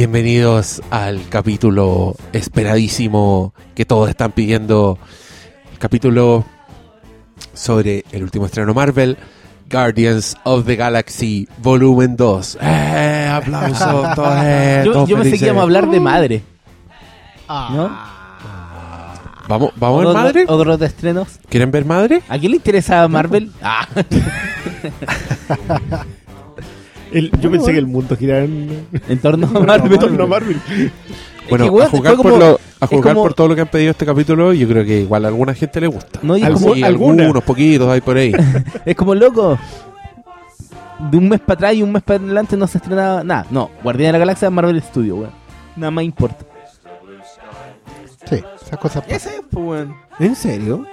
Bienvenidos al capítulo esperadísimo que todos están pidiendo. El capítulo sobre el último estreno Marvel, Guardians of the Galaxy Volumen 2. ¡Eh! ¡Aplausos! todos, eh, Yo, todos yo pensé que íbamos a hablar de madre. ¿No? ¿Vamos, vamos a ver Otro- madre? Otros de estrenos. ¿Quieren ver madre? ¿A quién le interesa Marvel? Ah, El- yo pensé que el mundo giraba en, en torno a en Marvel. torno a Marvel. Bueno, que, weón, a jugar, por, como- lo- a es jugar como- por todo lo que han pedido este capítulo, yo creo que igual a alguna gente le gusta. No, y es Algu- como- sí, alguna. algunos, poquitos hay por ahí. Es como loco. De un mes para atrás y un mes para adelante no se estrenaba nada. No, Guardián de la Galaxia Marvel Studio, weón. Nada más importa. Sí, esas cosas pasan. Ese es, pues, weón. ¿En serio?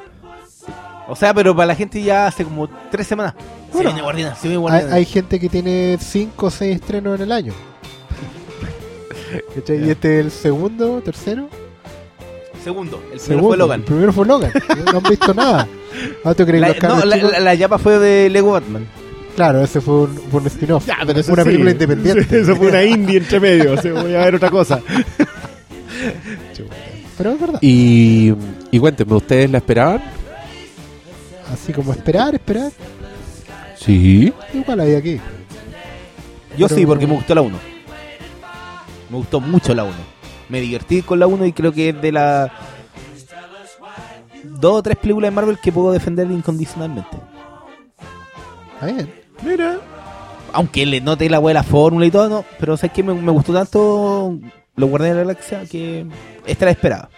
O sea, pero para la gente ya hace como tres semanas. Bueno, se viene Guardián, se viene Hay, hay gente que tiene 5 o 6 estrenos en el año. ¿Cachai? Y este es el segundo, tercero. Segundo, el primero Segundo. fue Logan. El primero fue Logan. No han visto nada. Ah, ¿tú crees La, los cabros no, la, chicos? la, la yapa fue de Lego Batman. Claro, ese fue un, fue un spin-off. Ya, pero eso Una sí. película independiente. Eso fue una indie entre medio. o sea, voy a ver otra cosa. Pero es verdad. Y, y cuéntenme, ¿ustedes la esperaban? Así como esperar, esperar. Sí. Igual hay aquí. Yo Pero- sí, porque me gustó la 1. Me gustó mucho la 1. Me divertí con la 1 y creo que es de las dos o tres películas de Marvel que puedo defender incondicionalmente. Está bien. Mira. Aunque le note la buena fórmula y todo, no, pero sabes que me, me gustó tanto Los Guardianes de la Galaxia que esta la esperaba.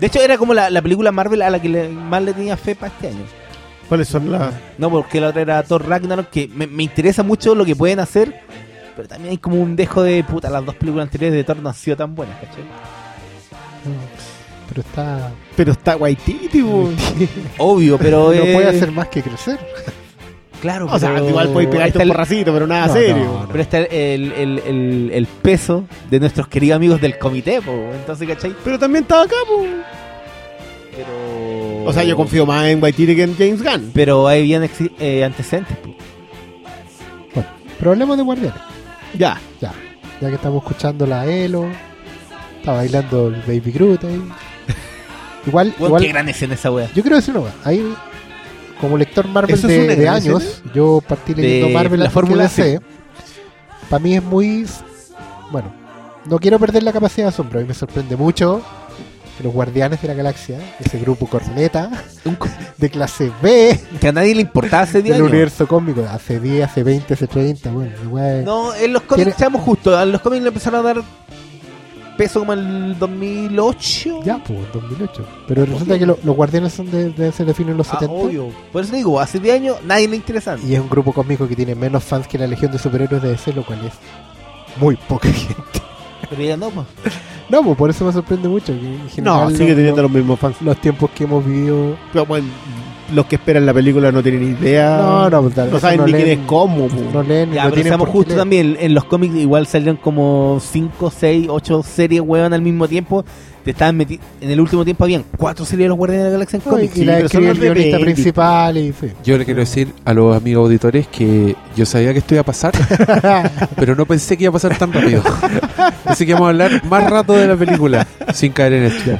De hecho, era como la, la película Marvel a la que le- más le tenía fe para este año. ¿Cuáles son las...? No, porque la otra era Thor Ragnarok, que me, me interesa mucho lo que pueden hacer, pero también hay como un dejo de puta. Las dos películas anteriores de Thor no han sido tan buenas, ¿cachai? Pero está. Pero está Waititi. Obvio, pero no eh, puede hacer más que crecer. Claro, O sea, pero igual podéis pegarte está un el- porracito, pero nada No, serio. no, no. Pero está el, el, el, el peso de nuestros queridos amigos del comité, po, entonces, ¿cachai? Pero también estaba acá, po. Pero... O sea, yo confío más en Waititi que en James Gunn. Pero hay bien exi- eh, antecedentes, po. Bueno, pero hablemos de Guardianes. Ya. Ya. Ya que estamos escuchando la Elo. Está bailando el Baby Groot ahí. Igual, Weón, igual qué gran escena esa wea. Yo quiero decir una cosa. Ahí, como lector Marvel ¿Eso es de, años, yo partí leyendo De Marvel la fórmula DC. Para mí es muy. Bueno, no quiero perder la capacidad de asombro. A mí me sorprende mucho que los Guardianes de la Galaxia, ese grupo corneta de clase B que a nadie le importaba ese día. del universo cómico, hace 10, hace 20, hace 30. Bueno, igual. No, en los cómics estamos justo. A los cómics le empezaron a dar peso como en el 2008. Ya, pues, 2008. Pero resulta que lo- los Guardianes son de, de fines de los Ah, 70. obvio. Por eso digo, hace 10 años nadie le interesaba. Y es un grupo cómico que tiene menos fans que la Legión de Superhéroes de DC, lo cual es muy poca gente. Pero ya no, pues. No, pues por eso me sorprende mucho. Que en No, general sigue los- teniendo los mismos fans. los tiempos que hemos vivido. Pero bueno, los que esperan la película no tienen idea. No, no, pues, tal No saben no ni quién leen- es cómo. No leen, Ya, no pero seamos justos también. En los cómics igual salieron como 5, 6, 8 series, weón, al mismo tiempo. Te estaban meti En el último tiempo habían 4 series de los Guardianes de la Galaxia en No, cómics. y la pero son el guionista principal y sí. Yo le quiero decir a los amigos auditores que yo sabía que esto iba a pasar, pero no pensé que iba a pasar tan rápido. Pensé que íbamos a hablar más rato de la película sin caer en esto.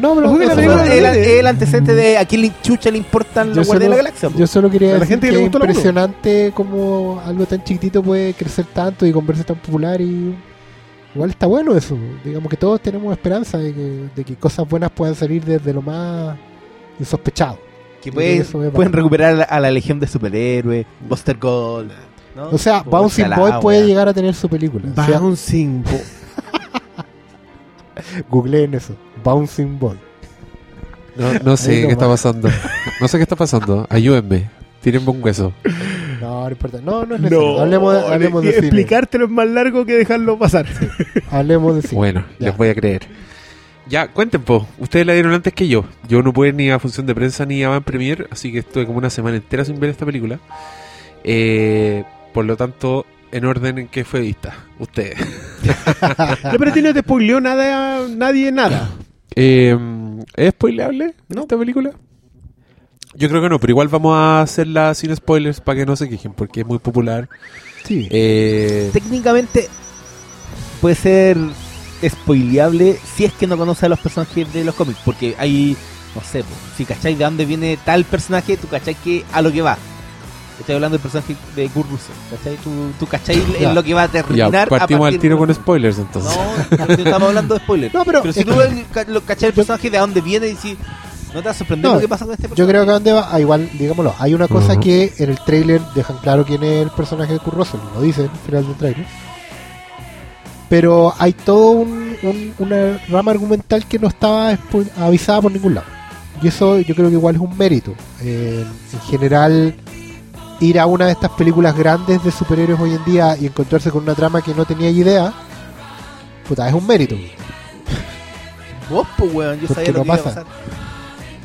No, pero la película el, el, el antecedente de a quién le chucha le importan los Guardianes de la Galaxia. yo solo quería la decir gente que es impresionante como algo tan chiquitito puede crecer tanto y converse tan popular y igual está bueno eso. Digamos que todos tenemos esperanza de que, de que cosas buenas puedan salir desde lo más insospechado. que pueden, recuperar a la, a la legión de superhéroes, Buster Gold. ¿no? O sea, Bouncing Boy puede llegar a tener su película. O sea, Bouncing. po. Googleen eso. Bouncing Boy. No, no sé qué está pasando. No sé qué está pasando. Ayúdenme. Tírenme un hueso. No, no importa. No, no es necesario. No, hablemos de, hablemos de cine. explicártelo es más largo que dejarlo pasar. Hablemos de cine. Bueno, Ya. les voy a creer. Ya, cuenten, po. Ustedes la dieron antes que yo. Yo no pude ni a función de prensa ni a Van Premier, así que estuve como una semana entera sin ver esta película. Eh, por lo tanto, en orden en que fue vista. Ustedes. Ya, pero a ti no te spoileó nada, nadie nada. Eh, ¿Es spoileable esta película? Yo creo que no, pero igual vamos a hacerla sin spoilers para que no se quejen, porque es muy popular. Sí. Eh, Técnicamente puede ser spoileable si es que no conoce a los personajes de los cómics. Porque hay, no sé, po, si cacháis de dónde viene tal personaje, tú cacháis que a lo que va. Estoy hablando del personaje de Kurt Russell, ¿cachai? Tú, tú cacháis Ya. en lo que va a Ya, terminar. a partimos al tiro de- con spoilers entonces. No, no estamos hablando de spoilers. No, pero, si tú lo cachai el personaje de dónde viene y si no te va a sorprender No, lo que pasa con este Yo personaje. creo que a dónde va, ah, igual, digámoslo, hay una cosa que en el trailer dejan claro quién es el personaje de Kurt Russell, lo dicen al final del trailer. Pero hay todo un- un- una rama argumental que no estaba avisada por ningún lado. Y eso yo creo que igual es un mérito. Eh, en general, ir a una de estas películas grandes de superhéroes hoy en día y encontrarse con una trama que no tenía idea, puta, es un mérito. Vos, pues, weón, yo Porque sabía lo no que iba a pasa. pasar.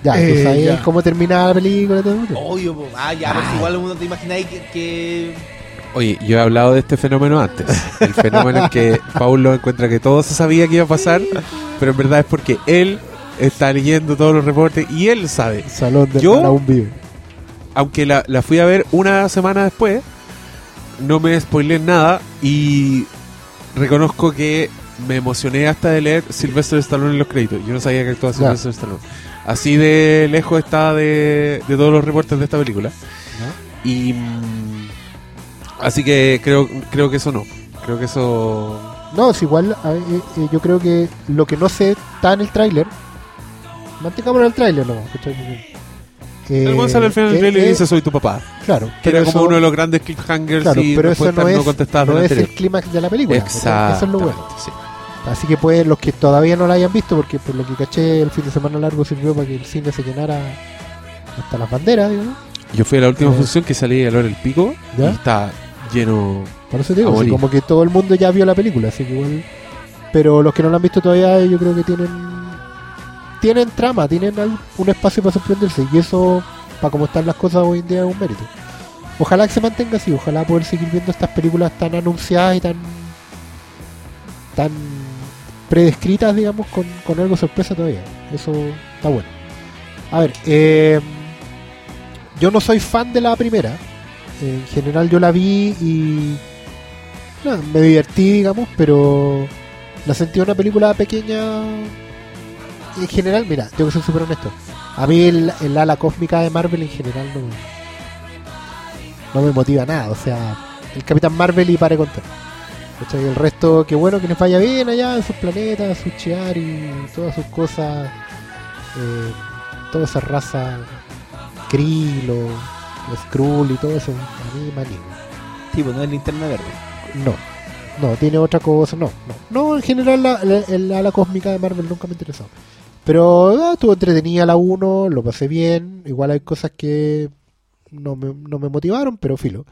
Ya, Eh, tú ya. cómo terminaba la película y todo. eso. Obvio, po. Ah, ya, pero si igual uno te imagináis que, que Oye, yo he hablado de este fenómeno antes. El fenómeno en que Paulo encuentra que todo se sabía que iba a pasar, pero en verdad es porque él está leyendo todos los reportes y él sabe. Salón de ¿Yo? un vive. Aunque la, la fui a ver una semana después, no me spoilé nada y reconozco que me emocioné hasta de leer Sylvester Stallone en los créditos. Yo no sabía que actuaba Ya. Sylvester Stallone. Así de lejos está de, de todos los reportes de esta película. Y así que creo creo que eso no. Creo que eso No, es igual, eh, eh, yo creo que lo que no sé está en el tráiler. Mantengamos el tráiler nomás. Eh, el Gonzalo al final del trailer dice soy tu papá. Claro, Que pero era como eso, uno de los grandes cliffhangers claro, y pero eso no es, no del es el clímax de la película. ¿cachai? Eso es lo bueno. Sí. Así que pueden los que todavía no la hayan visto, porque por lo que caché el fin de semana largo sirvió para que el cine se llenara hasta las banderas, digamos. Yo fui a la última Eh. función que salí a Lore el Pico ¿Ya? y está lleno. Por eso te digo, como que todo el mundo ya vio la película, así que igual. Pero los que no la han visto todavía, yo creo que tienen. Tienen trama, tienen un espacio para sorprenderse, y eso, para como están las cosas hoy en día, es un mérito. Ojalá que se mantenga así, ojalá poder seguir viendo estas películas tan anunciadas y tan. tan predescritas, digamos, con, con algo sorpresa todavía. Eso está bueno. A ver, eh, yo no soy fan de la primera. En general yo la vi y me divertí, digamos, pero la sentí una película pequeña. En general, mira, tengo que ser súper honesto. A mí el, el ala cósmica de Marvel en general no, no me motiva nada. O sea, el Capitán Marvel y pare contar. ¿Cachai? El resto, que bueno que les vaya bien allá en sus planetas, sus Chiari, todas sus cosas, eh, toda esa raza, Krill o o Skrull y todo eso, a mí maligno. tipo, no es linterna verde. No, no, tiene otra cosa, no, no. No, en general la, la, el ala cósmica de Marvel nunca me interesó. Pero ah, estuvo entretenida la 1, lo pasé bien. Igual hay cosas que no me, no me motivaron, pero filo.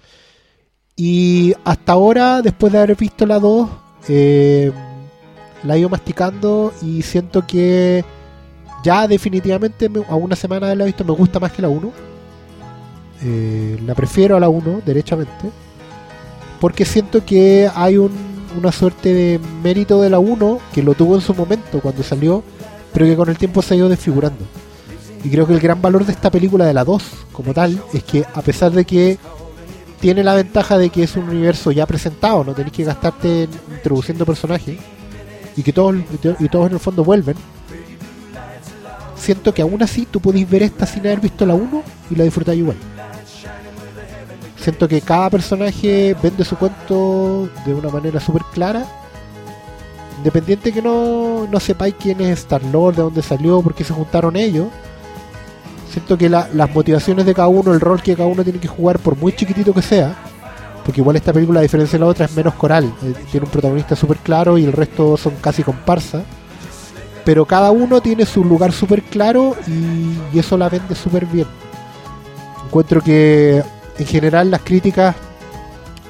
Y hasta ahora, después de haber visto la 2, eh, la he ido masticando y siento que ya definitivamente me- a una semana de haberla visto me gusta más que la 1. Eh, la prefiero a la 1, derechamente. Porque siento que hay un- una suerte de mérito de la 1 que lo tuvo en su momento cuando salió, pero que con el tiempo se ha ido desfigurando. Y creo que el gran valor de esta película de la 2 como tal es que a pesar de que tiene la ventaja de que es un universo ya presentado, no tenés que gastarte en introduciendo personajes y que todos y todos en el fondo vuelven. Siento que aún así tú podés ver esta sin haber visto la 1 y la disfrutáis igual. Siento que cada personaje vende su cuento de una manera súper clara. Independiente que no, no sepáis quién es Star Lord, de dónde salió, por qué se juntaron ellos. Siento que la- las motivaciones de cada uno, el rol que cada uno tiene que jugar, por muy chiquitito que sea, porque igual esta película, a diferencia de la otra, es menos coral. eh, tiene un protagonista súper claro y el resto son casi comparsa. Pero cada uno tiene su lugar súper claro y, y eso la vende súper bien. Encuentro que en general las críticas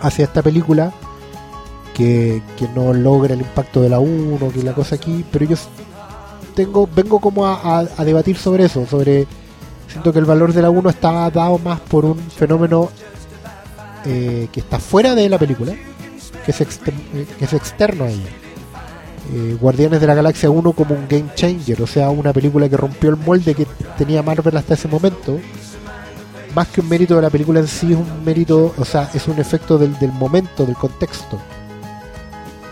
hacia esta película que, que no logra el impacto de la 1, que la cosa aquí, pero yo tengo, vengo como a, a- a debatir sobre eso, sobre siento que el valor de la 1 está dado más por un fenómeno eh, que está fuera de la película, que es, exter- eh, que es externo a ella. Eh, Guardianes de la Galaxia 1 como un game changer, o sea, una película que rompió el molde que tenía Marvel hasta ese momento. Más que un mérito de la película en sí, es un mérito, o sea, es un efecto del, del momento, del contexto.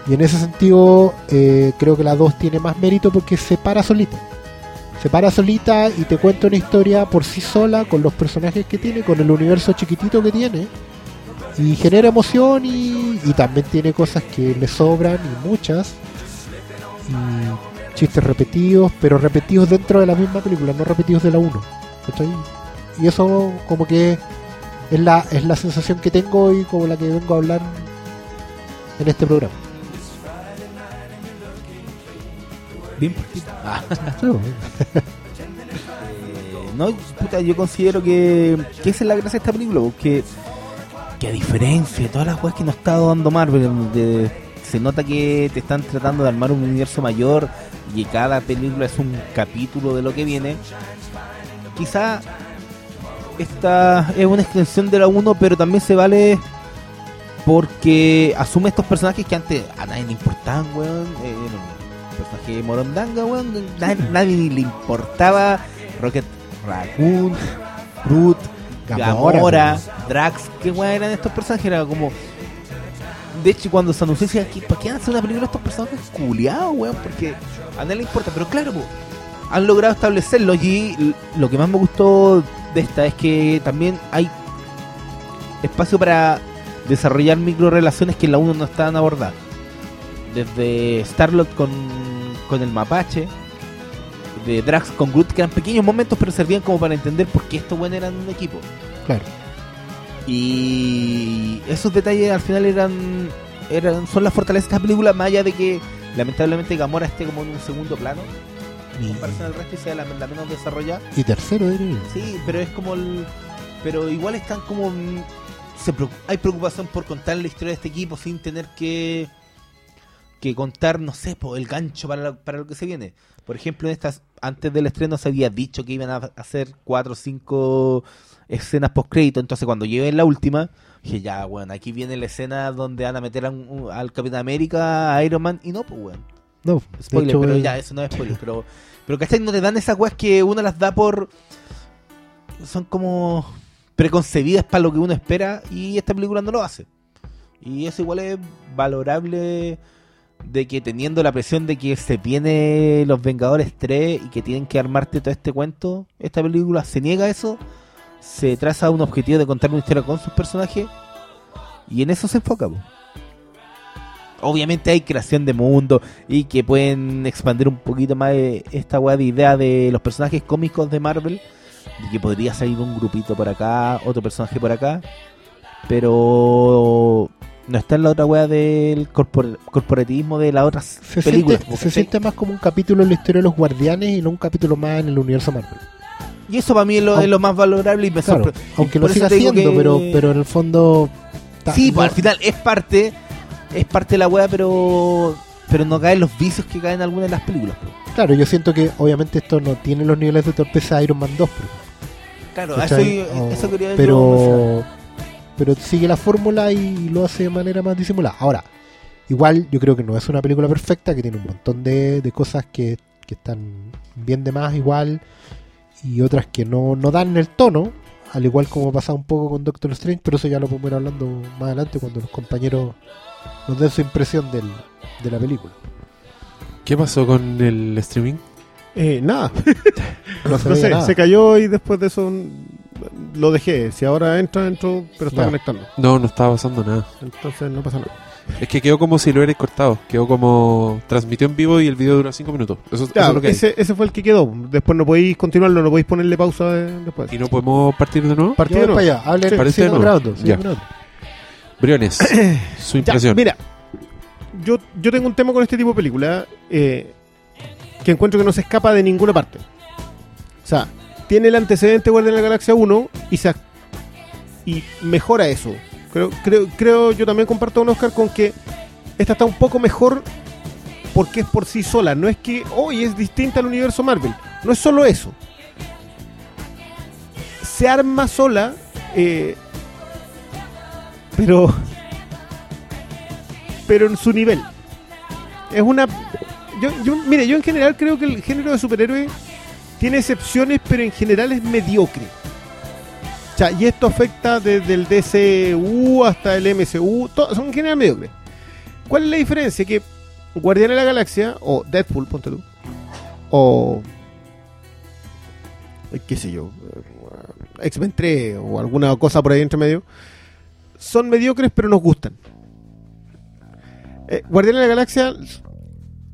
Y en ese sentido, eh, creo que la 2 tiene más mérito porque se para solita. Se para solita y te cuenta una historia por sí sola, con los personajes que tiene, con el universo chiquitito que tiene. Y genera emoción y, también tiene cosas que le sobran y muchas. Y chistes repetidos, pero repetidos dentro de la misma película, no repetidos de la 1. ¿cachai? Y eso como que es la, es la sensación que tengo y como la que vengo a hablar en este programa. Ah, eh, no, puta, yo considero que, que esa es la gracia de esta película, porque que a diferencia de todas las weas que nos está dando Marvel, de- se nota que te están tratando de armar un universo mayor y cada película es un capítulo de lo que viene. Quizá esta es una extensión de la 1, pero también se vale porque asume estos personajes que antes a nadie le importaban. Eh, personaje de Morondanga, weón. Nadie, nadie le importaba. Rocket Raccoon, Groot, Gamora, Gamora. Drax. ¿Qué weón eran estos personajes? Era como. De hecho, cuando se anunció, decía, ¿para qué hacer una película estos personajes culiados, weón? Porque a nadie le importa. Pero claro, po, han logrado establecerlo y lo que más me gustó de esta es que también hay espacio para desarrollar micro relaciones que en la 1 no estaban abordadas. Desde Starlord con, con el mapache, de Drax con Groot, que eran pequeños momentos, pero servían como para entender por qué estos buenos eran un equipo. Claro. Y esos detalles al final eran, eran son las fortalezas de esta película, más allá de que lamentablemente Gamora esté como en un segundo plano, en comparación al resto y sea la, la menos desarrollada. Y tercero, diría yo. Sí, pero es como el. Pero igual están como. Se hay preocupación por contar la historia de este equipo sin tener que. Que contar, no sé, po, el gancho para lo, para lo que se viene. Por ejemplo, en estas. Antes del estreno se había dicho que iban a hacer cuatro o cinco escenas post crédito. Entonces, cuando llegué la última, dije, ya, weón, aquí viene la escena donde van a meter a un- al Capitán América, a Iron Man, y no, pues, weón. No, Spoiler, hecho, pero eh, ya, eso no es spoiler. pero, pero ¿cachai? No te dan esas weas que uno las da por. Son como preconcebidas para lo que uno espera y esta película no lo hace. Y eso igual es valorable de que teniendo la presión de que se viene Los Vengadores 3 y que tienen que armarte todo este cuento, esta película se niega a eso, se traza un objetivo de contar una historia con sus personajes y en eso se enfoca. Obviamente hay creación de mundo y que pueden expandir un poquito más eh, esta weá de idea de los personajes cómicos de Marvel. Y que podría salir un grupito por acá, otro personaje por acá. Pero no está en la otra weá del corpor- corporatismo de las otras se, películas. siente, se siente más como un capítulo en la historia de los guardianes y no un capítulo más en el universo Marvel. Y eso para mí es lo, Aunque- es lo más valorable y me Claro, sorpre- aunque lo siga haciendo, que- pero, pero en el fondo. ta- Sí, pues al final es parte, es parte de la weá, pero pero no caen los vicios que caen en algunas de las películas. Claro, yo siento que obviamente esto no tiene los niveles de torpeza de Iron Man 2, pero, Claro, eso, eso quería yo mencionar. Pero, sigue la fórmula y lo hace de manera más disimulada. Ahora, igual yo creo que no es una película perfecta, que tiene un montón de, de cosas que, que están bien de más igual y otras que no, no dan el tono, al igual como pasa un poco con Doctor Strange, pero eso ya lo podemos ir hablando más adelante cuando los compañeros nos den su impresión del, de la película. ¿Qué pasó con el streaming? Eh, nada, No sé, nada. se cayó y después de eso lo dejé. Si ahora entra, entro, pero está Ya. conectando. No, no estaba pasando nada. Entonces no pasa nada. Es que quedó como si lo hubierais cortado. Quedó como transmitió en vivo y el video dura 5 minutos. Eso, es lo que hay. ese, ese fue el que quedó. Después no podéis continuarlo, no podéis ponerle pausa eh, después. ¿Y no podemos partir de nuevo? Partido Ya, no. para allá, hablen, Sí, de nuevo. grabando, Ya. Briones, su Ya, impresión. mira, yo, yo tengo un tema con este tipo de película eh, que encuentro que no se escapa de ninguna parte. O sea, tiene el antecedente Guardian de la Galaxia 1 y, se, y mejora eso. Creo, creo, creo, yo también comparto con Oscar con que esta está un poco mejor porque es por sí sola. No es que hoy es distinta al universo Marvel. No es solo eso. Se arma sola, eh, pero pero en su nivel. Es una. Yo, yo, mire, yo en general creo que el género de superhéroe tiene excepciones, pero en general es mediocre. O y esto afecta desde el DCU hasta el MCU, son en general mediocres. ¿Cuál es la diferencia? Que Guardián de la Galaxia, o Deadpool, ponte tú, o. qué sé yo, eh, X-Men 3 o alguna cosa por ahí entre medio, son mediocres pero nos gustan. Eh, Guardián de la Galaxia,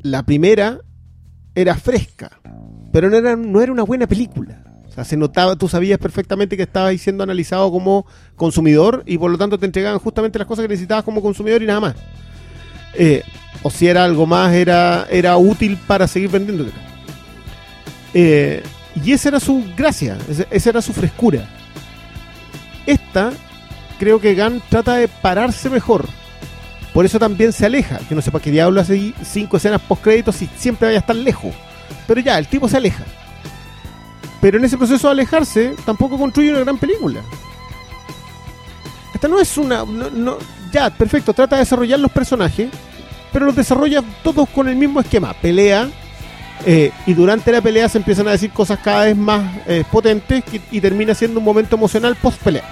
la primera, era fresca, pero no era, no era una buena película. O sea, se notaba, tú sabías perfectamente que estabas siendo analizado como consumidor y por lo tanto te entregaban justamente las cosas que necesitabas como consumidor y nada más. Eh, o si era algo más, era, era útil para seguir vendiéndote. Eh, y esa era su gracia, esa era su frescura. Esta, creo que Gunn trata de pararse mejor. Por eso también se aleja. Yo no sé para qué diablo hace cinco escenas post créditos y siempre vaya a estar lejos. Pero ya, el tipo se aleja. Pero en ese proceso de alejarse, tampoco construye una gran película. Esta no es una. no- no- ya, perfecto, trata de desarrollar los personajes, pero los desarrolla todos con el mismo esquema. Pelea, eh, y durante la pelea se empiezan a decir cosas cada vez más eh, potentes y termina siendo un momento emocional post pelea.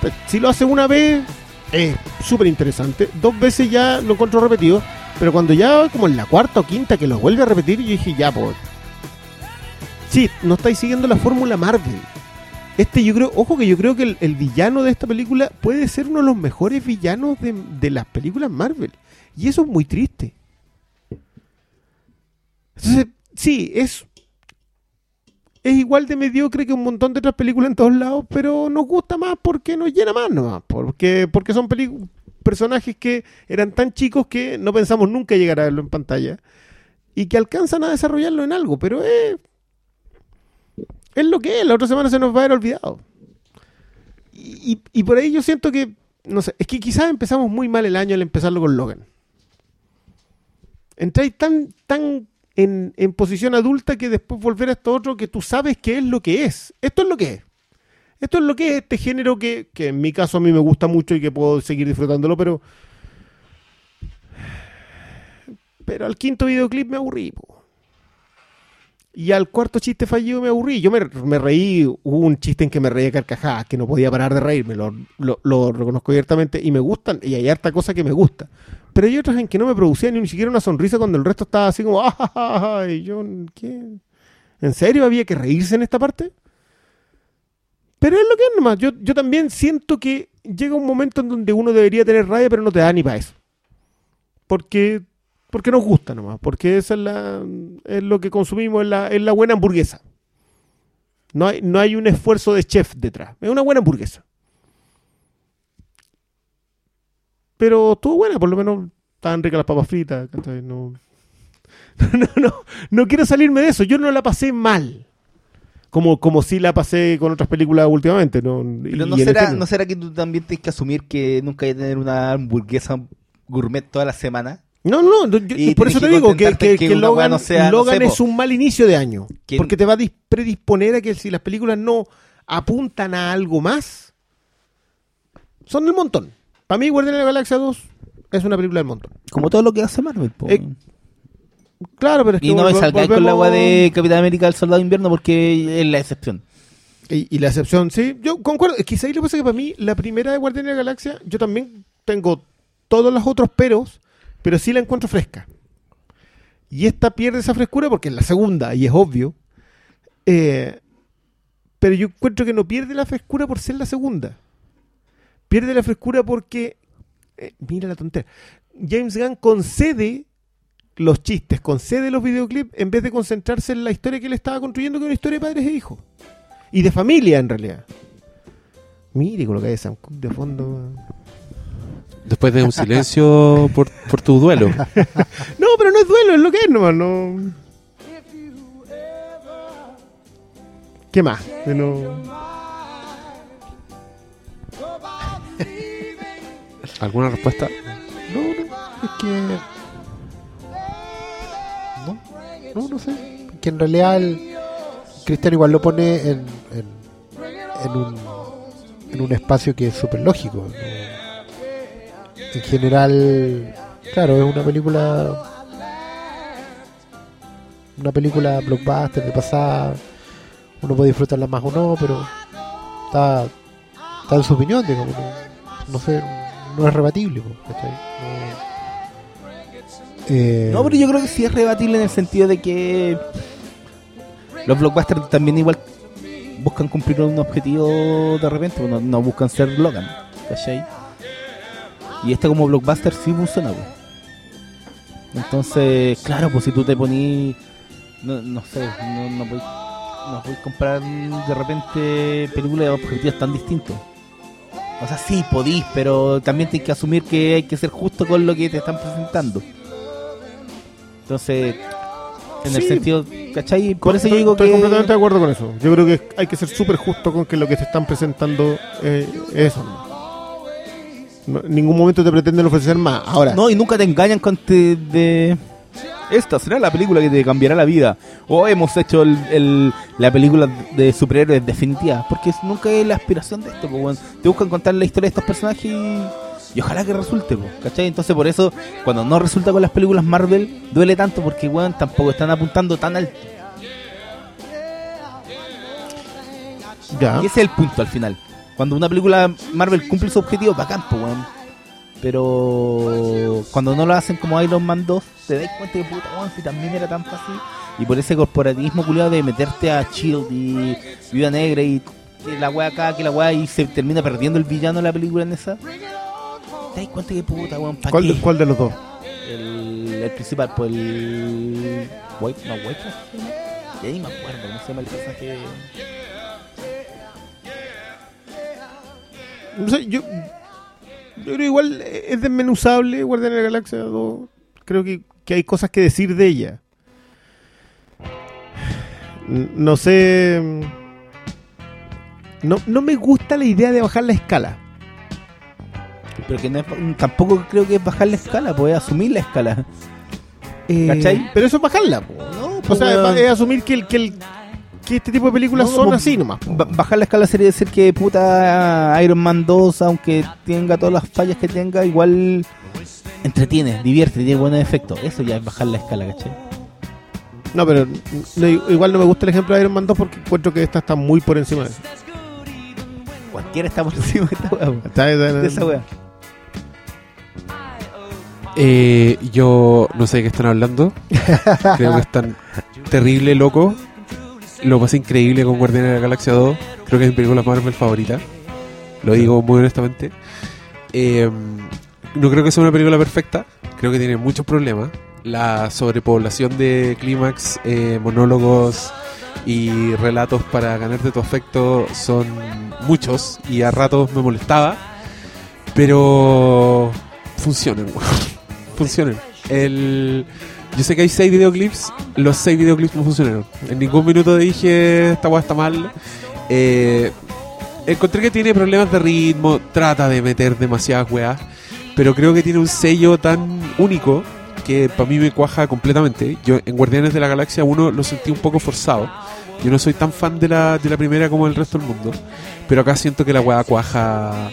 Pe- Si lo hace una vez, es súper interesante. Dos veces ya lo encuentro repetido, pero cuando ya como en la cuarta o quinta que lo vuelve a repetir, yo dije, ya, pues. Sí, no estáis siguiendo la fórmula Marvel. Este yo creo, ojo que yo creo que el, el villano de esta película puede ser uno de los mejores villanos de, de las películas Marvel. Y eso es muy triste. Entonces, sí, es. Es igual de mediocre que un montón de otras películas en todos lados, pero nos gusta más porque nos llena más nomás. Porque, porque son personajes que eran tan chicos que no pensamos nunca llegar a verlo en pantalla. Y que alcanzan a desarrollarlo en algo, pero es. Es lo que es, la otra semana se nos va a haber olvidado. Y, y- por ahí yo siento que. No sé, es que quizás empezamos muy mal el año al empezarlo con Logan entráis tan, tan en, en posición adulta que después volver a esto otro que tú sabes qué es lo que es. Esto es lo que es. Esto es lo que es este género que, que en mi caso a mí me gusta mucho y que puedo seguir disfrutándolo, pero. Pero al quinto videoclip me aburrí. po. Y al cuarto chiste fallido me aburrí. Yo me, me reí, hubo un chiste en que me reí a carcajadas, que no podía parar de reírme, lo, lo, reconozco abiertamente y me gustan, y hay harta cosa que me gusta. Pero hay otras en que no me producía ni siquiera una sonrisa cuando el resto estaba así como, ¡ah! Y yo, ¿qué? ¿En serio había que reírse en esta parte? Pero es lo que es nomás. Yo, yo también siento que llega un momento en donde uno debería tener rabia, pero no te da ni para eso. Porque, porque nos gusta nomás. Porque es, la, es lo que consumimos, es la, es la buena hamburguesa. No hay, no hay un esfuerzo de chef detrás. Es una buena hamburguesa. Pero estuvo buena, por lo menos estaban ricas las papas fritas. No, no, no, no quiero salirme de eso. Yo no la pasé mal. Como, como sí la pasé con otras películas últimamente. ¿no? Pero Y no será. ¿no será que tú también tienes que asumir que nunca hay que tener una hamburguesa gourmet toda la semana? No, no, no, yo- Y por eso te digo que, que- que Logan, no sea, no Logan sé, es un mal inicio de año. Que- Porque te va a dis- predisponer a que si las películas no apuntan a algo más, son del montón. Para mí, Guardián de la Galaxia 2 es una película del montón. Como todo lo que hace Marvel. po. Eh, Claro, pero es que y no me salgáis con la volvemos- agua de Capitán América del Soldado de Invierno porque es la excepción. Y, y la excepción, sí, yo concuerdo. Es que ahí lo que pasa es que para mí, la primera de Guardián de la Galaxia, yo también tengo todos los otros peros, pero sí la encuentro fresca. Y esta pierde esa frescura porque es la segunda, y es obvio. Eh, pero yo encuentro que no pierde la frescura por ser la segunda. Pierde la frescura porque, eh, mira la tontería, James Gunn concede los chistes, concede los videoclips en vez de concentrarse en la historia que él estaba construyendo, que es una historia de padres e hijos. Y de familia, en realidad. Mire, coloca de Sam Cooke de fondo. Después de un silencio por, por tu duelo. No, pero no es duelo, es lo que es nomás, no. ¿Qué más? De no- ¿Alguna respuesta? No, no, es que. No, no, sé. Que en realidad el Cristian igual lo pone en, en, un, en un espacio que es súper lógico. En general, claro, es una película. Una película blockbuster de pasada. Uno puede disfrutarla más o no, pero está, está en su opinión, digamos. No, sé, no es rebatible. ¿cachai? Eh, No, pero yo creo que sí es rebatible en el sentido de que los blockbusters también igual buscan cumplir un objetivo de repente, pues no, no buscan ser Logan, ¿cachai? Y este como blockbuster sí funciona, pues. Entonces, claro, pues si tú te ponís, no, no sé, no, no podéis no comprar de repente películas de objetivos tan distintos. O sea, sí, podís, pero también tienes que asumir que hay que ser justo con lo que te están presentando. Entonces, en el Sí. sentido, ¿cachai? Por eso yo Estoy- digo estoy que... completamente de acuerdo con eso. Yo creo que hay que ser súper justo con que lo que te están presentando eh, es eso. ¿no? En ningún momento te pretenden ofrecer más. Ahora, No, y nunca te engañan con te de... Esta será la película que te cambiará la vida. O hemos hecho el, el- la película de superhéroes definitiva. Porque nunca es la aspiración de esto. pues. Te buscan contar la historia de estos personajes y, y ojalá que resulte. pues, ¿cachai? Entonces por eso, cuando no resulta con las películas Marvel, duele tanto porque weón, tampoco están apuntando tan alto. ya. Y ese es el punto al final. Cuando una película Marvel cumple su objetivo, bacán, pues, weón. Pero cuando no lo hacen como Iron Man 2, te das cuenta que puta, weón, si también era tan fácil. Y por ese corporativismo culiado de meterte a Shield y Viuda Negra y la weá acá, que la weá y se termina perdiendo el villano de la película en esa. Te das cuenta que puta, weón, ¿para ¿Cuál, qué? de, cuál de los dos? El, el principal, pues el. White, no, White, ¿no? Ya ni me acuerdo, ¿cómo se llama el personaje? No sé, yo, yo creo que igual es desmenuzable Guardián de la Galaxia 2. Creo que, que hay cosas que decir de ella. No sé. No, no me gusta la idea de bajar la escala. Pero que no es- tampoco creo que es bajar la escala, pues es asumir la escala. Eh, ¿Cachai? Pero eso es bajarla, po. No, O pues, sea, weón. es asumir que, el, que, el- que este tipo de películas No, son como- así nomás. po. Ba- bajar la escala sería decir que puta Iron Man 2, aunque tenga todas las fallas que tenga, igual entretiene, divierte, tiene buenos efectos. Eso ya es bajar la escala, ¿cachai? No, pero no, igual no me gusta el ejemplo de Iron Man 2 porque encuentro que esta está muy por encima de eso. Cualquiera está por encima de esta weá, Está- de esa weá. Eh, yo no sé de qué están hablando. Creo que están terrible loco. Lo pasé increíble con Guardianes de la Galaxia 2. Creo que es mi película Marvel favorita. Lo digo muy honestamente. Eh, no creo que sea una película perfecta. Creo que tiene muchos problemas. La sobrepoblación de clímax, eh, monólogos y relatos para ganarte tu afecto son muchos y a ratos me molestaba. Pero funcionan, weón. funcionan. El, yo sé que hay seis videoclips, los seis videoclips no funcionaron. En ningún minuto dije esta weá está mal. Eh, encontré que tiene problemas de ritmo, trata de meter demasiadas weas, pero creo que tiene un sello tan único que para mí me cuaja completamente. Yo en Guardianes de la Galaxia 1 lo sentí un poco forzado. Yo no soy tan fan de la, de la primera como el resto del mundo, pero acá siento que la weá cuaja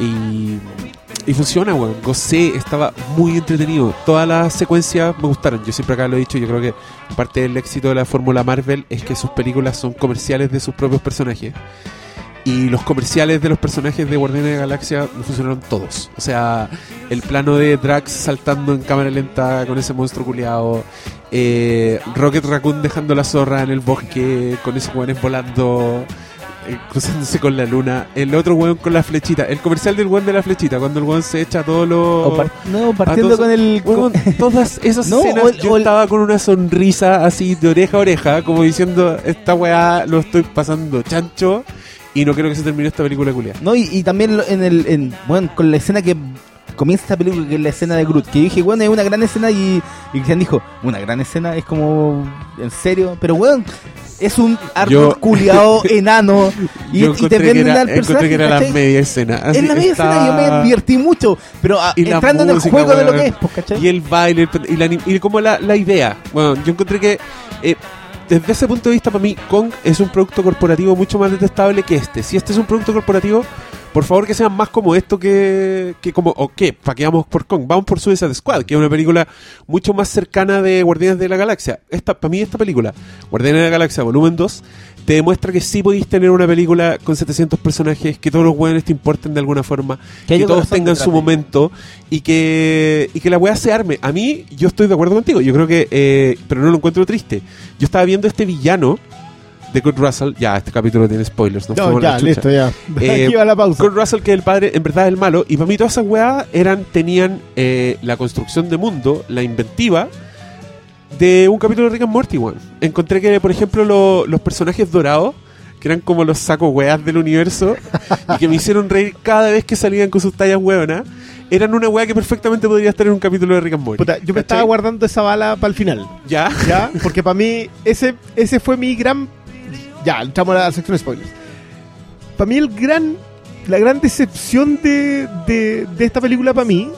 y, y funciona, weón. Gocé, estaba muy entretenido. Todas las secuencias me gustaron. Yo siempre acá lo he dicho, yo creo que parte del éxito de la fórmula Marvel es que sus películas son comerciales de sus propios personajes. Y los comerciales de los personajes de Guardianes de la Galaxia me funcionaron todos. O sea, el plano de Drax saltando en cámara lenta con ese monstruo culiado. eh, Rocket Raccoon dejando la zorra en el bosque con esos weones volando. Eh, cruzándose con la luna. El otro weón con la flechita. El comercial del weón de la flechita. Cuando el weón se echa todos los. O par- no, partiendo todos- con el... Weón, todas esas No, escenas el- yo el- estaba con una sonrisa así de oreja a oreja, como diciendo, esta weá lo estoy pasando chancho y no quiero que se termine esta película culia. No, y, y también lo- en el. En, bueno, con la escena que comienza esta película, que es la escena de Groot, que dije, bueno, es una gran escena, y, y Cristian dijo, una gran escena, es como. En serio, pero bueno. Es un árbol culiado enano y, Yo y te venden al personaje. que era la media escena. Así Es la media está- escena, yo me divertí mucho, pero ah, la entrando en el música, juego de lo que es, pues, ¿cachai? Y el baile, y, la, y como la, la idea. Bueno, yo encontré que eh, desde ese punto de vista para mí Kong es un producto corporativo mucho más detestable que este. Si este es un producto corporativo, por favor que sean más como esto que, que como, o qué, para que vamos por Kong, vamos por Suicide Squad, que es una película mucho más cercana de Guardianes de la Galaxia. Esta, para mí esta película, Guardianes de la Galaxia Volumen 2, te demuestra que sí podéis tener una película con 700 personajes, que todos los weones te importen de alguna forma, Que que, todos tengan su momento y que, y que la weá se arme. A mí, yo estoy de acuerdo contigo, yo creo que, eh, pero no lo encuentro triste. Yo estaba viendo este villano de Kurt Russell, ya, este capítulo tiene spoilers, no, No, ya, listo, ya. Eh, Aquí va la pausa. Kurt Russell, que es el padre, en verdad es el malo. Y para mí todas esas weas eran, tenían eh, la construcción de mundo, la inventiva de un capítulo de Rick and Morty, weón. Encontré que, por ejemplo, lo- los personajes dorados, que eran como los sacos weas del universo, y que me hicieron reír cada vez que salían con sus tallas weonas, eran una wea que perfectamente podría estar en un capítulo de Rick and Morty. Puta, yo me estaba guardando esa bala para el final. ¿Ya? ¿Ya? Porque para mí, ese, ese fue mi gran. Ya, entramos a la sección de spoilers. Para mí, el gran. La gran decepción de, de, de esta película, para mí,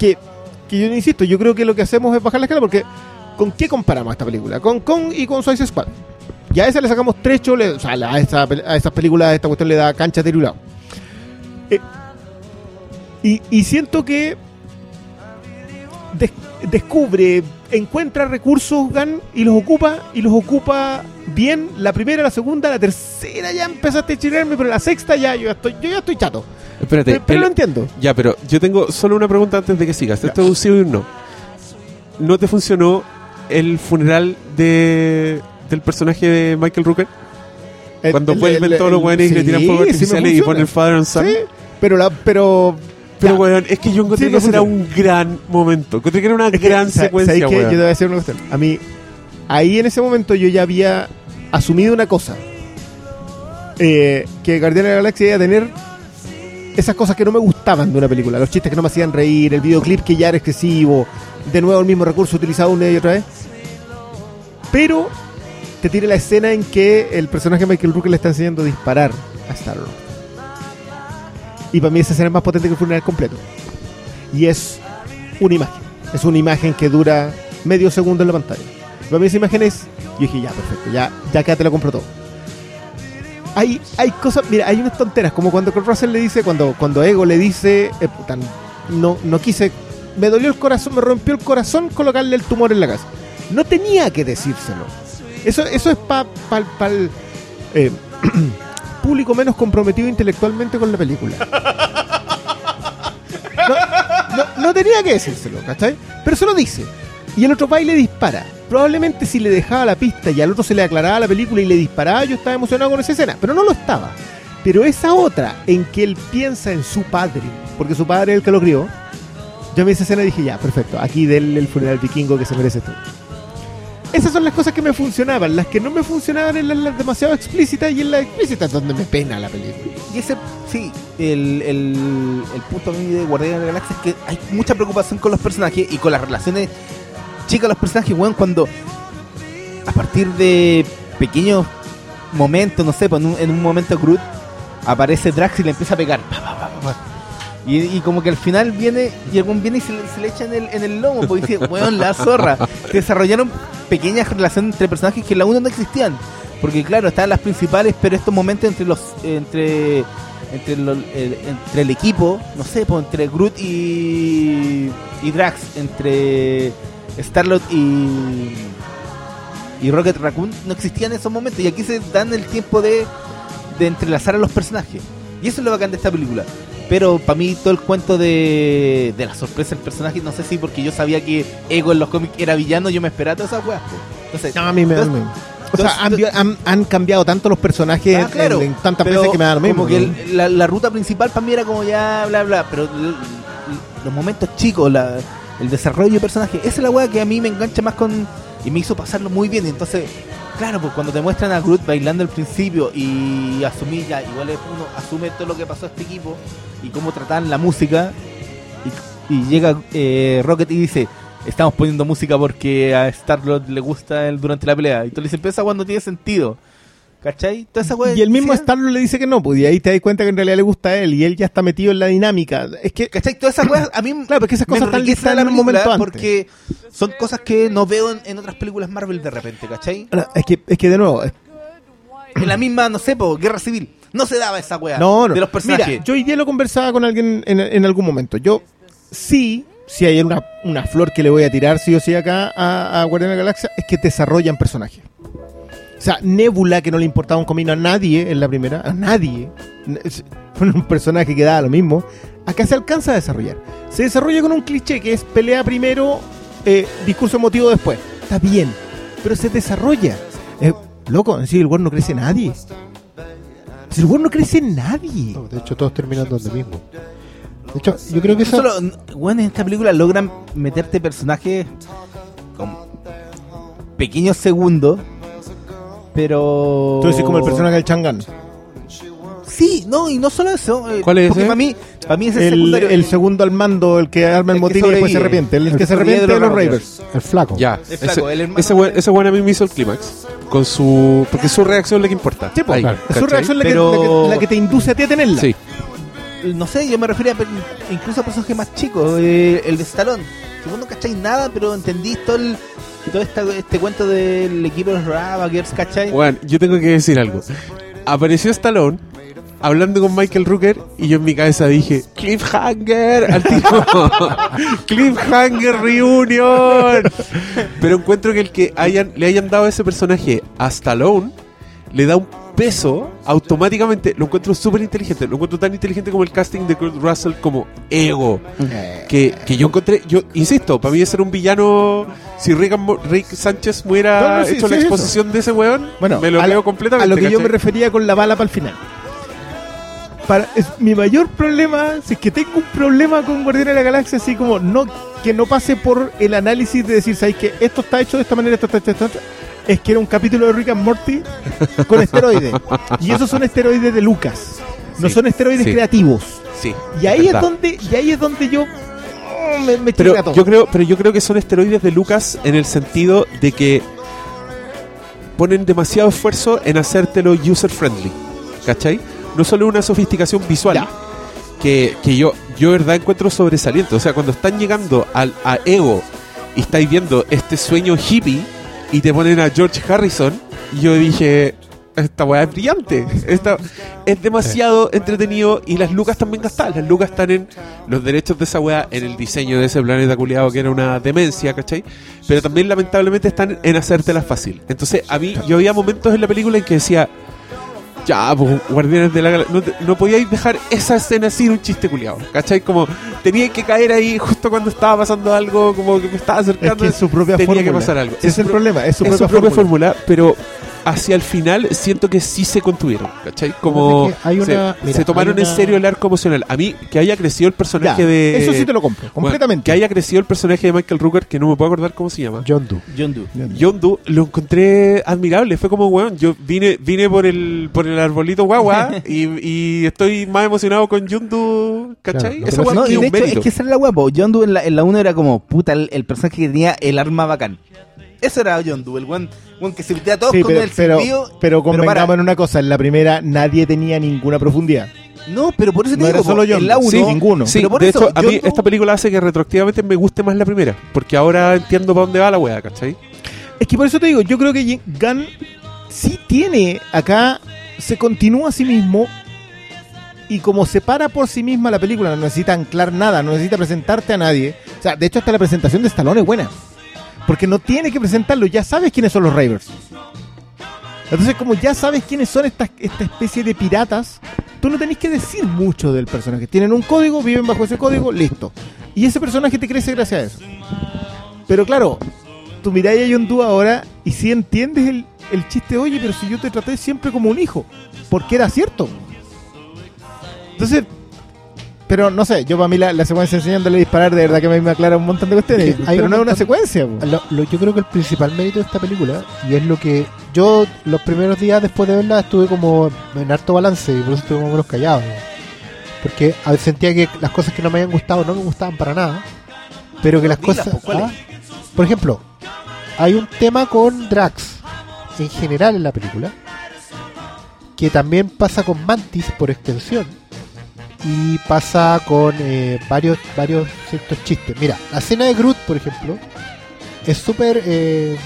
que, que yo insisto, yo creo que lo que hacemos es bajar la escala, porque ¿con qué comparamos esta película? Con Kong y con Suicide Squad. Ya a esa le sacamos tres choles, o sea, a, esa, a esas películas esta cuestión le da cancha de lado. Eh, y, y siento que des- descubre, encuentra recursos Gunn y los ocupa y los ocupa bien. La primera, la segunda, la tercera ya empezaste a chirarme, pero la sexta ya yo ya estoy, yo ya estoy chato. Espérate. Pero, pero el- lo entiendo. Ya, pero yo tengo solo una pregunta antes de que sigas. Esto es un sí o un no. ¿No te funcionó el funeral de del personaje de Michael Rooker? El- Cuando el- vuelven el- todos los weones y le tiran fuegos artificiales y ponen Father and Son. Sí, pero la, pero Pero, weón, es que yo encontré Sí, que me ese era un gran momento. Encontré que era una Es que, gran sa- secuencia, ¿sabes qué? Yo weón. te voy a decir una cuestión. A mí, ahí en ese momento yo ya había asumido una cosa. Eh, que Guardián de la Galaxia iba a tener esas cosas que no me gustaban de una película. Los chistes que no me hacían reír, el videoclip que ya era excesivo, de nuevo el mismo recurso utilizado una y otra vez. Pero te tiene la escena en que el personaje de Michael Rooker le está enseñando a disparar a Star-Lord. Y para mí esa escena es más potente que el funeral completo. Y es una imagen. Es una imagen que dura medio segundo en la pantalla. Para mí esa imagen es... Yo dije, ya, perfecto, ya, ya acá te lo compro todo. Hay, hay cosas, mira, hay unas tonteras, como cuando Kurt Russell le dice, cuando, cuando Ego le dice, eh, puta, no, no quise, me dolió el corazón, me rompió el corazón colocarle el tumor en la casa. No tenía que decírselo. Eso, eso es para el eh, público menos comprometido intelectualmente con la película. No, no- no tenía que decírselo, ¿cachai? Pero se lo dice. Y el otro y le dispara. Probablemente si le dejaba la pista y al otro se le aclaraba la película y le disparaba, yo estaba emocionado con esa escena. Pero no lo estaba. Pero esa otra, en que él piensa en su padre, porque su padre es el que lo crió, yo vi esa escena y dije, ya, perfecto, aquí denle el funeral vikingo que se merece esto. Esas son las cosas que me funcionaban. Las que no me funcionaban eran las, demasiado explícitas y en las explícitas donde me pena la película. Y ese, sí, el, el, punto a mí de Guardián de la Galaxia es que hay mucha preocupación con los personajes y con las relaciones chicas de los personajes, weón, cuando a partir de pequeños momentos, no sé, pues en un, en un momento Groot aparece Drax y le empieza a pegar. Y, y como que al final viene y algún viene y se se le echa en el, en el lomo, porque dice, weón, la zorra. Desarrollaron pequeñas relaciones entre personajes que en la 1 no existían. Porque claro, estaban las principales, pero estos momentos entre los entre entre, el, entre el equipo, no sé, pues entre Groot y, y Drax, entre Starlord y y Rocket Raccoon no existían esos momentos y aquí se dan el tiempo de, de entrelazar a los personajes. Y eso es lo bacán de esta película. Pero para mí todo el cuento de, de la sorpresa del personaje, no sé si porque yo sabía que Ego en los cómics era villano, yo me esperaba todas esas weas. Entonces, No, a mí me da lo Entonces- mismo. O sea, han, entonces- han- han cambiado tanto los personajes Ah, en- claro, en, en tantas veces que me da lo mismo. Como que ¿no? el- la, la ruta principal para mí era como ya, bla, bla, pero los momentos chicos, la- el desarrollo de personaje, esa es la weá que a mí me engancha más con. y me hizo pasarlo muy bien. Entonces, claro, pues cuando te muestran a Groot bailando al principio y asumí ya, igual es uno asume todo lo que pasó a este equipo y cómo trataban la música. Y, llega eh, Rocket y dice. Estamos poniendo música porque a Star-Lord le gusta él durante la pelea. Y tú le dices, weá no tiene sentido. ¿Cachai? Toda esa Y el mismo Star-Lord le dice que no, pues y ahí te das cuenta que en realidad le gusta a él y él ya está metido en la dinámica. Es que, ¿Cachai? Todas esas weas a mí claro, porque esas cosas están listas en un momento antes. Porque son cosas que no veo en, en otras películas Marvel de repente, ¿cachai? Ahora, es que, es que de nuevo, es- En la misma, no sé, po, Guerra Civil. No se daba esa wea no, no. de los personajes. Mira, yo hoy día lo conversaba con alguien en, en algún momento. Yo sí, si hay una, una flor que le voy a tirar sí o sí acá a, a Guardián de la Galaxia, es que desarrollan personajes. O sea, Nebula, que no le importaba un comino a nadie en la primera, a nadie. Fue un personaje que daba lo mismo. Acá se alcanza a desarrollar. Se desarrolla con un cliché que es pelea primero, eh, discurso emotivo después. Está bien, pero se desarrolla. Eh, loco, decir, el weón no crece nadie. Si el weón no crece nadie. No, de hecho, todos terminan donde mismo. De hecho, yo creo que eso. solo, bueno, en esta película logran meterte personajes con pequeños segundos, pero... Tú decís como el personaje del Changan. Sí, no, y no solo eso. eh, ¿Cuál es Porque ese? para mí, para mí es el, El, secundario. el segundo al mando, el que arma el, El que motín y después se sobrevive. arrepiente. El, El que que se arrepiente de los Ravers. El flaco. Ya, El flaco, ese, el hermano ese, buen a mí me hizo el clímax. Con su. Porque es su reacción la que importa. Sí, pues, Ahí, claro. Es su ¿cachai? reacción la, Pero- que, la, que, la que te induce a ti a tenerla. Sí. No sé, yo me refería a per- incluso a personajes más chicos. eh, el de Stallone. Si vos no cacháis nada, pero entendís todo, el, todo esta- este cuento del equipo de los Ravagers, ¿cachai? Bueno, yo tengo que decir algo. Apareció Stallone hablando con Michael Rooker y yo en mi cabeza dije, Cliffhanger, al. Cliffhanger Reunion. Pero encuentro que el que le hayan dado ese personaje a Stallone le da un peso automáticamente. Lo encuentro súper inteligente. Lo encuentro tan inteligente como el casting de Kurt Russell como ego. Que, que yo encontré, yo insisto, para mí ese era un villano. Si Rick, Sánchez me hubiera No, no, sí, hecho sí, la exposición de ese weón, Bueno, me lo leo completamente. A lo que yo me refería con la bala para el final. Para, es, mi mayor problema, si es que tengo un problema con Guardianes de la Galaxia, así como no que no pase por el análisis de decir, ¿sabes que Esto está hecho de esta manera, esto está hecho de esta otra", Es que era un capítulo de Rick and Morty con esteroides. y esos son esteroides de Lucas. No Sí, son esteroides sí. creativos. Sí. Y ahí es verdad. donde, y ahí es donde yo oh, me, me Pero todo. yo creo, pero yo creo que son esteroides de Lucas en el sentido de que ponen demasiado esfuerzo en hacértelo user friendly. ¿Cachai? No solo una sofisticación visual. Ya. Que, que yo, yo de verdad encuentro sobresaliente. O sea, cuando están llegando al, a Ego y estáis viendo este sueño hippie y te ponen a George Harrison, yo dije, esta weá es brillante. Esta, es demasiado entretenido y las lucas también gastadas. Las lucas están en los derechos de esa weá, en el diseño de ese planeta culiado que era una demencia, ¿cachai? Pero también lamentablemente están en hacértela fácil. Entonces, a mí, yo había momentos en la película en que decía, ya, pues, Guardianes de la Galaxia, no, te- no podíais dejar esa escena sin un chiste culiado, ¿cachai? Como teníais que caer ahí justo cuando estaba pasando algo, como que me estaba es acercando. que es su propia tenía fórmula. que pasar algo. Es el pro- problema, es su es propia, su propia fórmula. fórmula, pero hacia el final siento que sí se contuvieron, ¿cachai? Como Es que hay se, una- mira, se tomaron hay en serio el arco emocional. A mí, que haya crecido el Ya, personaje de... eso sí te lo compro, Bueno, completamente. que haya crecido el personaje de Michael Rooker, que no me puedo acordar cómo se llama. John Doe. John Doe. Yondu lo encontré admirable. Fue como, weón, yo vine vine por el por el arbolito guagua y, y estoy más emocionado con Yondu, ¿cachai? Claro, Esa No, de un hecho, mérito. es que esa era la guapo. John Doe en la, en la 1 era como, puta, el, el personaje que tenía el arma bacán. Eso era John Doe, el weón weón que se metía a todos Sí, con pero, el pero, silbido. pero convengamos para. en una cosa, en la primera nadie tenía ninguna profundidad. No, pero por eso te No digo, era solo John en la Doe. 1, Sí, ninguno. Sí, Pero por de eso, hecho, a mí esta película hace que retroactivamente me guste más la primera. Porque ahora entiendo para dónde va la weá, ¿cachai? Es que por eso te digo, yo creo que Gunn sí tiene acá, se continúa a sí mismo y como se para por sí misma la película, no necesita anclar nada, no necesita presentarte a nadie. O sea, de hecho hasta la presentación de Stallone es buena. Porque no tiene que presentarlo, ya sabes quiénes son los Ravers. Entonces, como ya sabes quiénes son estas, esta especie de piratas, tú no tenés que decir mucho del personaje. Tienen un código, viven bajo ese código, listo. Y ese personaje te crece gracias a eso. Pero claro, tú miráis a Yondu ahora y si entiendes el, el chiste, oye, pero si yo te traté siempre como un hijo, porque era cierto. Entonces, pero no sé, yo para mí la, la secuencia enseñándole a disparar de verdad que a mí me aclara un montón de cuestiones, Sí, hay pero un no es una secuencia. Lo- lo- yo creo que el principal mérito de esta película, y es lo que yo los primeros días después de verla estuve como en harto balance y por eso estuve más o menos callado. ¿no? Porque a veces sentía que las cosas que no me habían gustado no me gustaban para nada, pero que las cosas... pues, ah, por ejemplo, hay un tema con Drax en general en la película, que también pasa con Mantis por extensión. Y pasa con eh, varios, varios ciertos chistes. Mira, la escena de Groot, por ejemplo, es súper eh,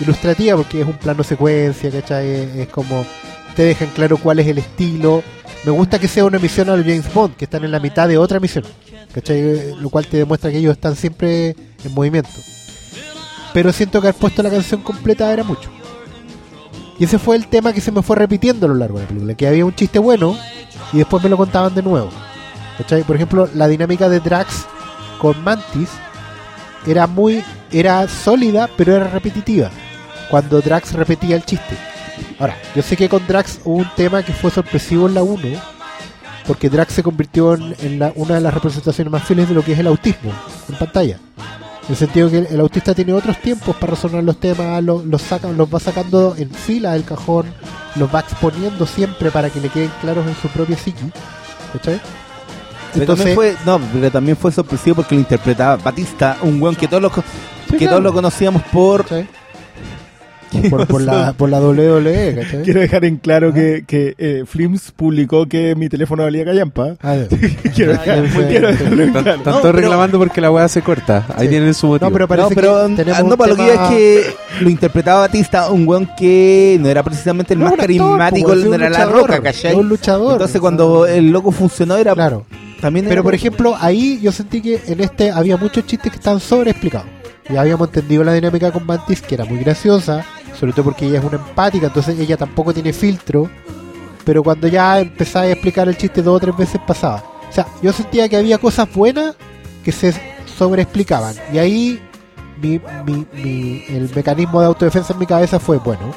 ilustrativa porque es un plano secuencia, ¿cachai? Es, como te dejan claro cuál es el estilo. Me gusta que sea una misión al James Bond, que están en la mitad de otra misión, ¿cachai? Eh, Lo cual te demuestra que ellos están siempre en movimiento. Pero siento que haber puesto la canción completa era mucho. Y ese fue el tema que se me fue repitiendo a lo largo de la película, que había un chiste bueno y después me lo contaban de nuevo. Por ejemplo, la dinámica de Drax con Mantis era muy era sólida, pero era repetitiva. Cuando Drax repetía el chiste. Ahora, yo sé que con Drax hubo un tema que fue sorpresivo en la 1, porque Drax se convirtió en, una de las representaciones más fieles de lo que es el autismo en pantalla. En el sentido que el, el autista tiene otros tiempos para resolver los temas, los, los, saca, los va sacando en fila del cajón, los va exponiendo siempre para que le queden claros en su propia psiqui. ¿Cachai? Pero también fue, no, pero también fue sorpresivo porque lo interpretaba Batista, un weón que todos lo, que claro. todos lo conocíamos por. Por, por la, por la WWE, ¿cachai? Quiero dejar en claro que, que eh, Flims publicó que mi teléfono valía callampa. Ah, quiero, Ah, dejar- ya sé. quiero dejarlo en Están claro. están No, todos pero- reclamando porque la weá se corta. Ahí Sí. tienen su motivo. No, pero No, parece pero que tenemos ah, no, para lo que iba es que lo interpretaba Batista, un weón que no era precisamente el No, más carismático, pues, no era la luchador, roca, ¿cachai? un luchador. Entonces cuando el loco funcionó era Claro. también Pero por ejemplo, ahí yo sentí que en este había muchos chistes que estaban sobreexplicados. Ya habíamos entendido la dinámica con Mantis, que era muy graciosa, sobre todo porque ella es una empática, entonces ella tampoco tiene filtro. Pero cuando ya empezaba a explicar el chiste dos o tres veces pasaba. O sea, yo sentía que había cosas buenas que se sobreexplicaban. Y ahí mi, mi- mi- el mecanismo de autodefensa en mi cabeza fue, bueno,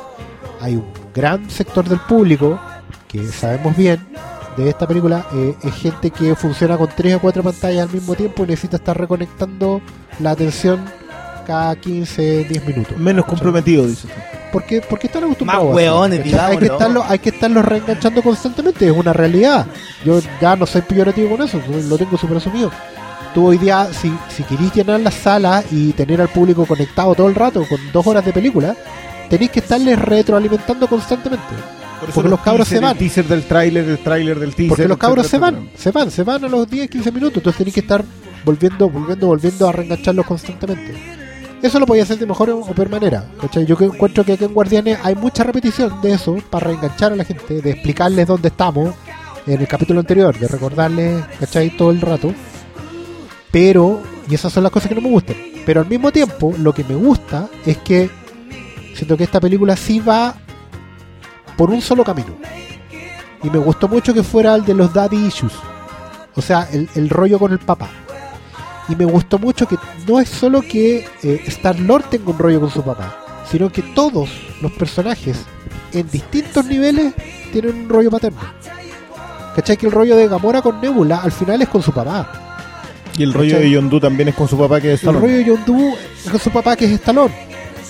hay un gran sector del público que sabemos bien de esta película eh, es gente que funciona con tres o cuatro pantallas al mismo tiempo y necesita estar reconectando la atención cada 15, 10 minutos. Menos comprometido, dices. Porque, porque están acostumbrados. Más hueones, ¿cachai? hay, que estarlo, hay que estarlos reenganchando constantemente, es una realidad. Yo ya no soy peyorativo con eso, lo tengo súper asumido. Tú hoy día, si, si querís llenar las salas y tener al público conectado todo el rato con dos horas de película, tenéis que estarles retroalimentando constantemente. Por Porque los cabros teaser, se van. El teaser del tráiler, el tráiler del teaser. Porque los cabros se etcétera, van, se van, se van a los 10, 15 minutos. Entonces tenéis que estar volviendo, volviendo, volviendo a reengancharlos constantemente. Eso lo podía hacer de mejor o peor manera. ¿cachai? Yo encuentro que aquí en Guardianes hay mucha repetición de eso para reenganchar a la gente, de explicarles dónde estamos en el capítulo anterior, de recordarles, ¿cachai? Todo el rato. Pero, y esas son las cosas que no me gustan. Pero al mismo tiempo, lo que me gusta es que siento que esta película sí va por un solo camino. Y me gustó mucho que fuera el de los daddy issues. O sea, el rollo con el papá. Y me gustó mucho que no es solo que eh, Star Lord tenga un rollo con su papá, sino que todos los personajes en distintos niveles tienen un rollo paterno. ¿Cachai? Que el rollo de Gamora con Nebula al final es con su papá. Y el rollo ¿Cachai? de Yondu también es con su papá que es El Stallone. rollo de Yondu es con su papá que es Stallone.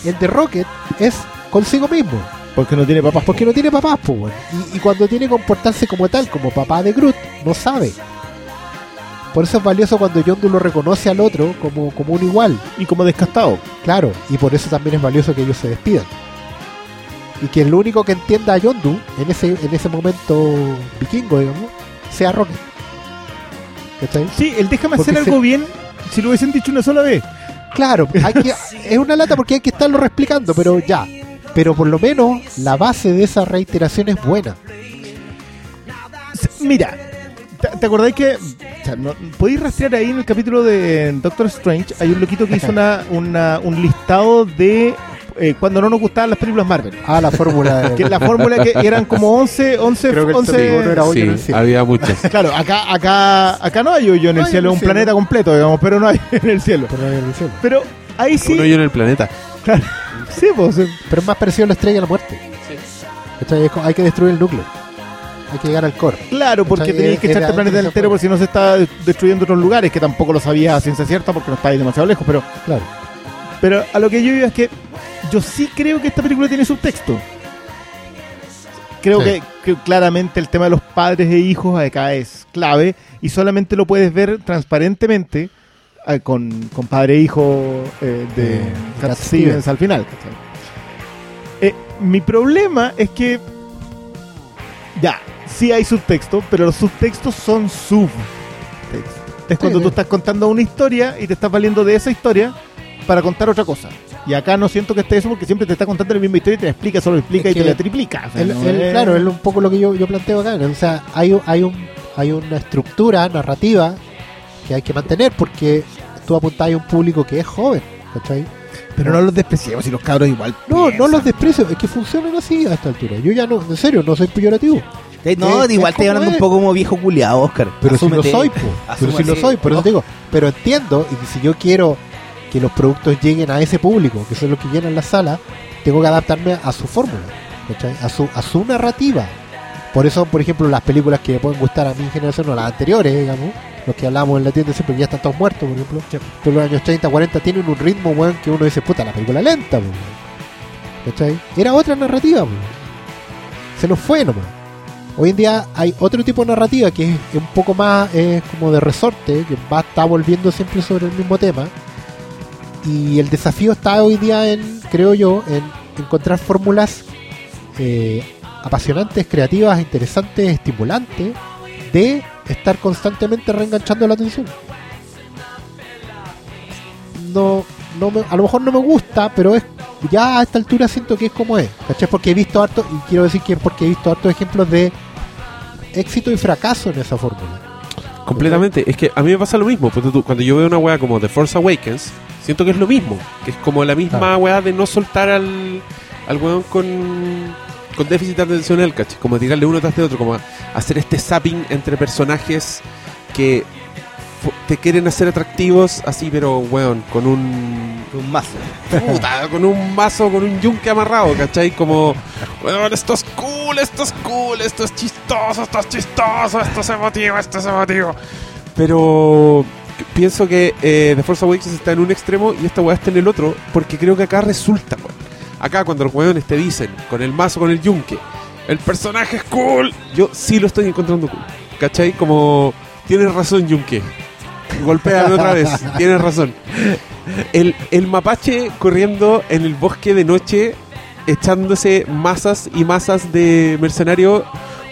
El de Rocket es consigo mismo. Porque no tiene papás. Porque no tiene papás, pues, y cuando tiene que comportarse como tal, como papá de Groot, no sabe. Por eso es valioso cuando Yondu lo reconoce al otro como, como un igual. Y como descastado. Claro, y por eso también es valioso que ellos se despidan. Y que el único que entienda a Yondu en ese, en ese momento vikingo, digamos, sea Rocket. Sí, el déjame Porque hacer se- algo bien si lo hubiesen dicho una sola vez. Claro, hay que, es una lata porque hay que estarlo reexplicando, pero ya. Pero por lo menos la base de esa reiteración es buena. Mira, ¿te, te acordáis que o sea, no- podéis rastrear ahí en el capítulo de Doctor Strange? Hay un loquito que hizo una, una- un listado de eh, cuando no nos gustaban las películas Marvel. Ah, la fórmula de... Que la fórmula que eran como 11, 11, Creo que el 11 segundo era hoyo en el Sí, cielo. había muchas. Claro, acá, acá, acá no hay hoyo en No el hay cielo, en es un cielo. planeta completo, digamos, pero no hay en el cielo. Pero, no había el cielo. Pero ahí sí, Uno yo en el planeta. sí, pues, Pero es más parecido a la estrella de la muerte. ¿Cachai? Es como- hay que destruir el núcleo. Hay que llegar al core. claro, porque tenías que echarte el planeta entero por si no se está destruyendo otros lugares, que tampoco lo sabía a ciencia cierta porque no está ahí demasiado lejos, pero Claro. Pero a lo que yo iba es que yo sí creo que esta película tiene subtexto. Creo Sí. que, que claramente el tema de los padres e hijos acá es clave y solamente lo puedes ver transparentemente eh, con, con padre e hijo eh, de Eh, Cat Cat Stevens al final. Eh, mi problema es que ya, sí hay subtexto, pero los subtextos son subtextos. Es cuando Sí. tú estás contando una historia y te estás valiendo de esa historia para contar otra cosa. Y acá no siento que esté eso porque siempre te está contando la misma historia y te la explica, solo explica Es y te la triplica. O sea, El- no el- es- Claro, es un poco lo que yo, yo planteo acá. O sea, hay, hay, un, hay una estructura narrativa que hay que mantener porque tú apuntás a un público que es joven. ¿cachai? Pero no los despreciemos y los cabros igual. No, no los desprecio, es que funcionan así a esta altura. Yo ya no, en serio, no soy peyorativo. No, Es- igual es te como hablando un poco como viejo culiado, Oscar. Pero si Asúmete. lo soy, po. pero si lo soy, por eso te digo. Pero entiendo, y si yo quiero que los productos lleguen a ese público, que son los que llenan la sala, tengo que adaptarme a su fórmula, ¿cachai? A su, a su narrativa. Por eso, por ejemplo, las películas que pueden gustar a mi generación o las anteriores, digamos, los que hablamos en la tienda siempre ya están todos muertos, por ejemplo, de los años 30, 40, tienen un ritmo, weón, que uno dice, puta, la película lenta, weón. ¿cachai? Era otra narrativa, po. se nos fue nomás. Hoy en día hay otro tipo de narrativa que es un poco más eh, como de resorte, que va está volviendo siempre sobre el mismo tema. Y el desafío está hoy día en, creo yo, en encontrar fórmulas eh, apasionantes, creativas, interesantes, estimulantes de estar constantemente reenganchando la atención. No, no me- a lo mejor no me gusta, pero es ya a esta altura siento que es como es, ¿cachai? Porque he visto harto, y quiero decir que es porque he visto hartos ejemplos de éxito y fracaso en esa fórmula. Completamente. Es que a mí me pasa lo mismo. Cuando yo veo una weá como The Force Awakens, siento que es lo mismo. Que es como la misma Claro. weá de no soltar al, al weón con, con déficit atencional, ¿cachai? Como tirarle uno tras de otro, como hacer este zapping entre personajes que te quieren hacer atractivos así, pero weón, con un Un mazo. puta, con un mazo, con un yunque amarrado, ¿cachai? Como, weón, esto es cool, esto es cool, esto es chistoso, esto es chistoso, esto es emotivo, esto es emotivo. Pero pienso que eh, The Force Awakens está en un extremo y esta weá está en el otro, porque creo que acá resulta, weón. Acá cuando los weones te dicen, con el mazo, con el yunque, el personaje es cool, yo sí lo estoy encontrando cool, ¿cachai? Como, tienes razón, yunque. Golpéame otra vez, tienes razón. El, el mapache corriendo en el bosque de noche, echándose masas y masas de mercenario.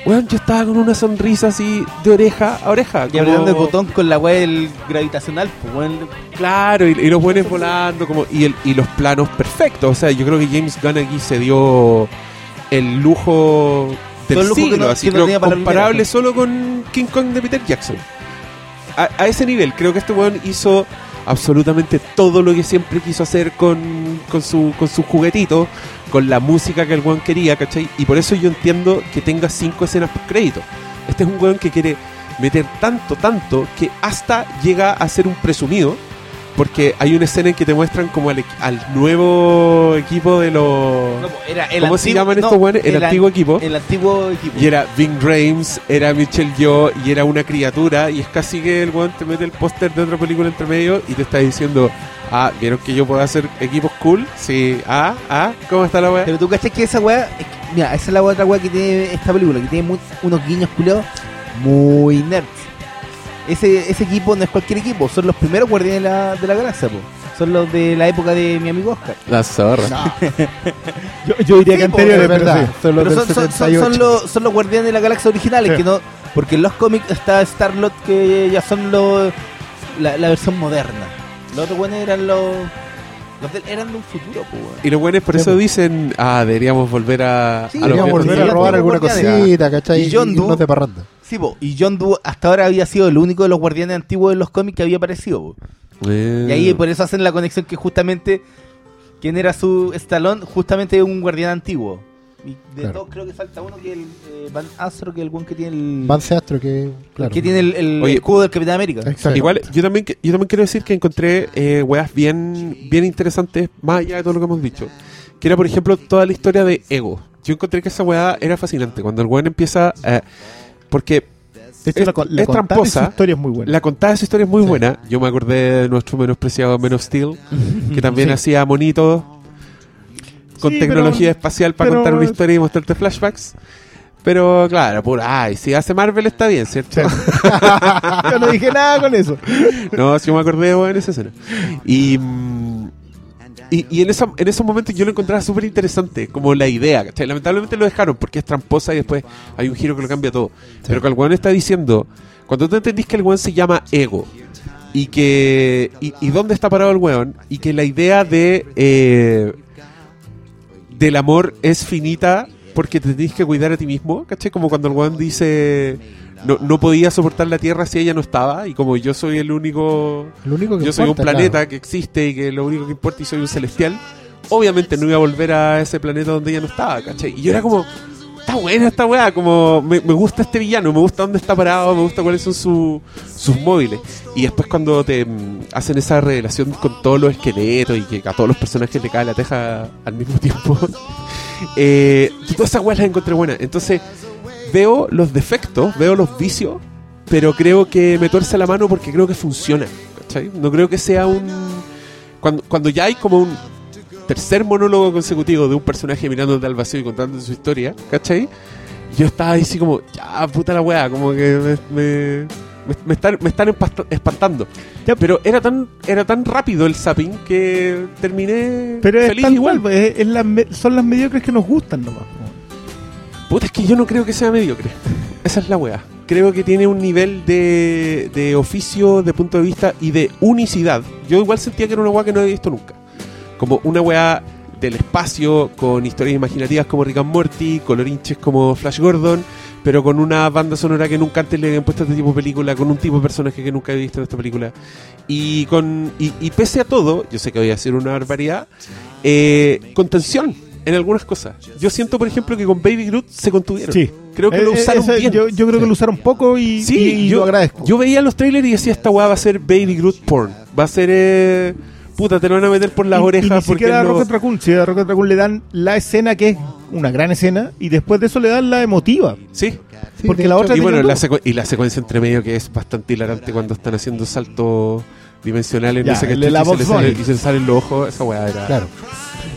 Weón, yo estaba con una sonrisa así de oreja a oreja. Y como- apretando el botón con la weá del gravitacional, pues weón. Claro, y, y los buenos volando, como y, el, y los planos perfectos. O sea, yo creo que James Gunn aquí se dio el lujo del siglo, no- así, que no comparable solo con King Kong de Peter Jackson. A, a ese nivel, creo que este weón hizo absolutamente todo lo que siempre quiso hacer con, con su con su juguetito, con la música que el weón quería, ¿cachai? Y por eso yo entiendo que tenga cinco escenas por crédito. Este es un weón que quiere meter tanto, tanto, que hasta llega a ser un presumido. Porque hay una escena en que te muestran como al, al nuevo equipo de los... No, era el ¿Cómo se llaman no, estos weones? El, an- antiguo equipo. El antiguo equipo. Y era Ving Rhames, era Michelle Yeoh y era una criatura. Y es casi que el weón te mete el póster de otra película entre medio y te está diciendo: Ah, ¿vieron que yo puedo hacer equipos cool? Sí, ah, ah, ¿cómo está la weá? Pero tú cachas que esa weá. es que- mira, esa es la otra weá que tiene esta película, que tiene unos guiños culiados muy nerds. Ese, ese equipo no es cualquier equipo, son los primeros guardianes de la, de la galaxia, po. Son los de la época de mi amigo Oscar. La zorra. Yo, yo diría Sí, que anteriores, es pero verdad, sí. son los son, son- son- 78. son los, son los guardianes de la galaxia originales, Sí. que no. Porque en los cómics está Starlot que ya son los la, la versión moderna. Los otros buenos eran los. Los del- eran de un futuro, weón. Y los buenos por Sí, eso po. dicen: Ah, deberíamos volver a. Sí, a los Deberíamos viejos volver a sí, tiempos". robar sí, alguna cosita, ¿cachai? Y John Doe- irnos de parranda. Sí, po. Y John Doe hasta ahora había sido el único de los guardianes antiguos de los cómics que había aparecido, po. Eh. Y ahí por eso hacen la conexión que justamente. ¿Quién era su Stallone? Justamente un guardián antiguo. Y de Claro. todos creo que falta uno que es el eh, Van Astro, que es el one que tiene el. Vance Astro, que. Claro. que tiene el, el Oye, escudo del Capitán América. Exacto. Igual, yo también, yo también quiero decir que encontré eh, weas bien, bien interesantes, más allá de todo lo que hemos dicho. Que era, por ejemplo, toda la historia de Ego. Yo encontré que esa weá era fascinante. Cuando el weón empieza. eh, porque De hecho, Es- la, con- la es contada de tramposa. su historia es muy buena. la contada de esa historia es muy Sí. buena. Yo me acordé de nuestro menospreciado Men of Steel, que también Sí. hacía monitos con Sí, tecnología pero- espacial para pero- contar una historia y mostrarte flashbacks. Pero claro, pura, ay, si hace Marvel está bien, ¿cierto? Yo no dije nada con eso. No, sí me acordé weón, en esa escena. Y, mm, y, y en, esa, en esos momentos yo lo encontraba súper interesante, como la idea. ¿cachai? Lamentablemente lo dejaron porque es tramposa y después hay un giro que lo cambia todo. Pero que el weón está diciendo, cuando tú entendís que el weón se llama ego y que y, y dónde está parado el weón y que la idea de eh, del amor es finita porque te tenés que cuidar a ti mismo, ¿cachai? Como cuando el weón dice, no, no podía soportar la Tierra si ella no estaba, y como yo soy el único, Lo único que yo soy un planeta claro. que existe y que lo único que importa y soy un celestial, obviamente no iba a volver a ese planeta donde ella no estaba, ¿cachai? Y yo era como, está buena esta weá, como me, me gusta este villano, me gusta dónde está parado, me gusta cuáles son su- sus móviles. Y después cuando te mm, hacen esa revelación con todos los esqueletos y que a todos los personajes le cae la teja al mismo tiempo, eh, todas esas weas las encontré buenas. Entonces veo los defectos, veo los vicios, pero creo que me tuerce la mano porque creo que funciona. ¿cachai? No creo que sea un... Cuando, cuando ya hay como un tercer monólogo consecutivo de un personaje mirándote al vacío y contando su historia, ¿cachai? Yo estaba ahí así como, ya, puta la weá, como que me, me, me- están, me están espantando. Ya. Pero era tan, era tan rápido el zapping que terminé Pero es feliz tal igual. cual, es- es me- son las mediocres que nos gustan nomás. Puta, es que yo no creo que sea mediocre. Esa es la weá. Creo que tiene un nivel de, de oficio, de punto de vista y de unicidad. Yo igual sentía que era una weá que no había visto nunca. Como una weá del espacio, con historias imaginativas como Rick and Morty, colorinches como Flash Gordon, pero con una banda sonora que nunca antes le habían puesto a este tipo de película, con un tipo de personaje que nunca había visto en esta película. Y con y, y pese a todo, yo sé que voy a hacer una barbaridad, eh, con tensión en algunas cosas. Yo siento, por ejemplo, que con Baby Groot se contuvieron. Sí. Creo que lo Eh, eh, usaron ese- bien. Yo, yo creo que lo usaron poco y, Sí, y yo, lo agradezco. yo veía los trailers y decía, esta weá va a ser Baby Groot porn. Va a ser... Eh, puta, te lo van a meter por las Y- y orejas ni porque siquiera a no- Rocket Raccoon. Si a Rocket Raccoon le dan la escena que es una gran escena y después de eso le dan la emotiva. Sí. Sí, porque la hecho, otra Y bueno, la y la secuencia entre medio que es bastante hilarante cuando están haciendo saltos dimensionales, Ya, no sé qué la y se, sale- y se le salen los ojos, esa weá era, Claro.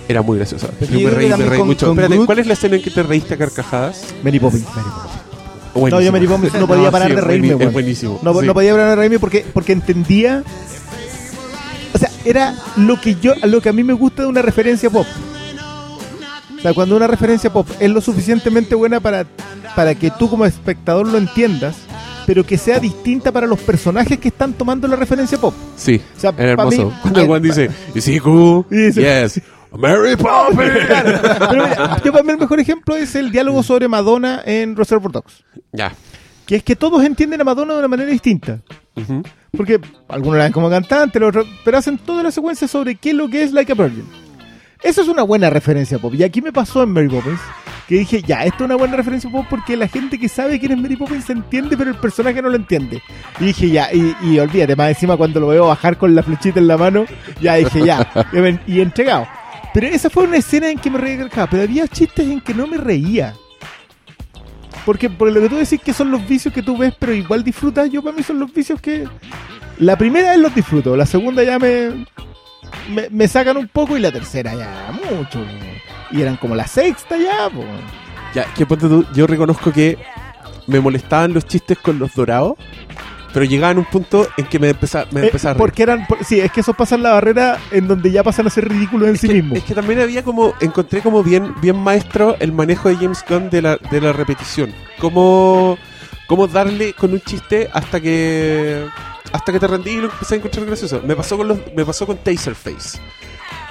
era muy graciosa. Yo me reí, que me también reí con- mucho. con Espérate, Groot- ¿cuál es la escena en que te reíste a carcajadas? Mary Poppins. No, yo. Mary Poppins no podía parar sí, de reírme. Es buenísimo. No, sí. no podía parar de reírme porque, porque entendía. Era lo que yo, lo que a mí me gusta de una referencia pop. O sea, cuando una referencia pop es lo suficientemente buena para, para que tú como espectador lo entiendas, pero que sea distinta para los personajes que están tomando la referencia pop. Sí, O sea, era hermoso. mí- Cuando el Juan dice, ¿Is he cool? Yes. Mary Poppins. Claro, pero mira, yo para mí el mejor ejemplo es el diálogo sobre Madonna en Reservoir Dogs. ya. Que es que todos entienden a Madonna de una manera distinta. Ujú. Porque algunos la ven como cantante, los otros- pero hacen toda la secuencia sobre qué es lo que es Like a Virgin. Eso es una buena referencia pop. Y aquí me pasó en Mary Poppins, que dije, ya, esto es una buena referencia pop porque la gente que sabe quién es Mary Poppins se entiende, pero el personaje no lo entiende. Y dije, ya, y, y olvídate, más encima cuando lo veo bajar con la flechita en la mano, ya dije, ya, y entregado. Pero esa fue una escena en que me reí pero había chistes en que no me reía. Porque por lo que tú decís que son los vicios que tú ves, pero igual disfrutas, yo para mí son los vicios que... La primera vez los disfruto, la segunda ya me, me, sacan un poco y la tercera ya mucho. Y eran como la sexta ya, po. Ya, que ponte tú, yo reconozco que me molestaban los chistes con los dorados, pero llegaban a un punto en que me empezaba, me Eh, empezaba a reír. porque eran, por- sí, es que esos pasan la barrera en donde ya pasan a ser ridículos en Es sí que, mismos. es que también había como, encontré como bien, bien maestro el manejo de James Gunn de la, de la repetición. Cómo, cómo darle con un chiste hasta que hasta que te rendí y lo empecé a encontrar gracioso. Me pasó con los, me pasó con Taserface.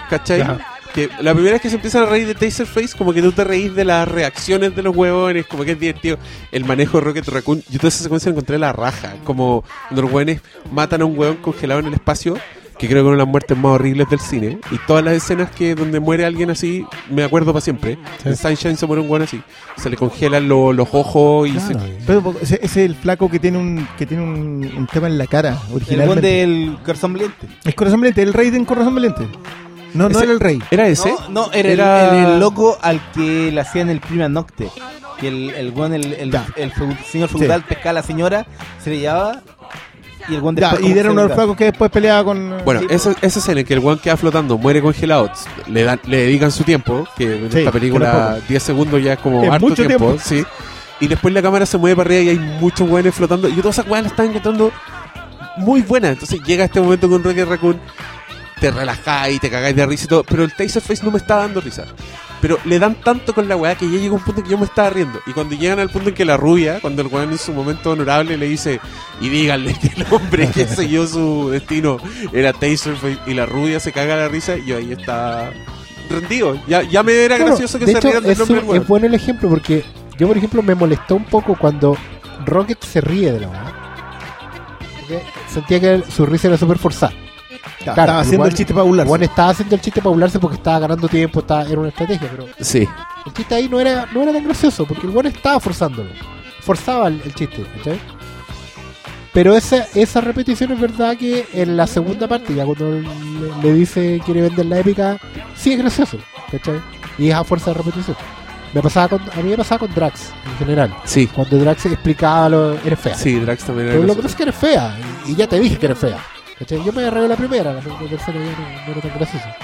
¿Cachai? Ya. Que la primera vez que se empiezan a reír de Taserface, como que tú te reís de las reacciones de los huevones, como que es divertido. El manejo de Rocket Raccoon, yo toda esa secuencia la encontré la raja. Como cuando los huevones matan a un huevón congelado en el espacio, que creo que es una de las muertes más horribles del cine. Y todas las escenas que donde muere alguien así, me acuerdo para siempre. Sí. En Sunshine se muere un huevón así. Se le congelan lo- los ojos y Claro, se... Pero ese, ese es el flaco que tiene un que tiene un, un tema en la cara El buen originalmente. del corazón valiente. Es Corazón Valiente, el rey de Corazón Valiente. No, no era el rey. ¿Era ese? No, no, era, el- Era- El, el loco al que le hacían el prima nocte. Que el, el buen, el, el, el feu- señor feudal pescaba a la señora, se le llevaba y el Ya, y era se uno de los flacos que después peleaba con. Bueno, Sí. esa, esa escena en que el weón queda flotando, muere congelado, le dan, le dedican su tiempo, que en Sí, esta película no es 10 segundos ya es como Es harto mucho tiempo, tiempo. sí. Y después la cámara se mueve para arriba y hay muchos weones flotando. Y todas esas las estaba encontrando muy buenas. Entonces llega este momento con Rocket Raccoon, te relajáis, te cagáis de risa y todo. Pero el Taserface no me está dando risa. Pero le dan tanto con la weá que ya llega un punto en que yo me estaba riendo. Y cuando llegan al punto en que la rubia, cuando el weón en su momento honorable le dice, y díganle que el hombre que selló su destino era Taserface, y la rubia se caga la risa, y yo ahí está rendido. Ya, ya me era Claro, gracioso que de se hecho, rían del nombre del es bueno el ejemplo porque yo, por ejemplo, me molestó un poco cuando Rocket se ríe de la weá. Sentía que su risa era súper forzada. Estaba haciendo el chiste para burlarse. Juan estaba haciendo el chiste para burlarse porque estaba ganando tiempo, estaba, era una estrategia, pero Sí. el chiste ahí no era, no era tan gracioso porque el Juan estaba forzándolo. Forzaba el, el chiste, ¿cachai? Pero esa, esa repetición es verdad que en la segunda parte, ya cuando le, le dice quiere vender la épica, sí es gracioso, ¿cachai? Y es a fuerza de repetición. Me pasaba con, a mí me pasaba con Drax en general. Sí. Cuando Drax explicaba lo eres fea. Sí, Drax también era Pero lo que pasa es que eres fea. Y, y ya te dije que eres fea. ¿Cachai? Yo me agarré la primera, la segunda y tercera ya no, no era tan graciosa.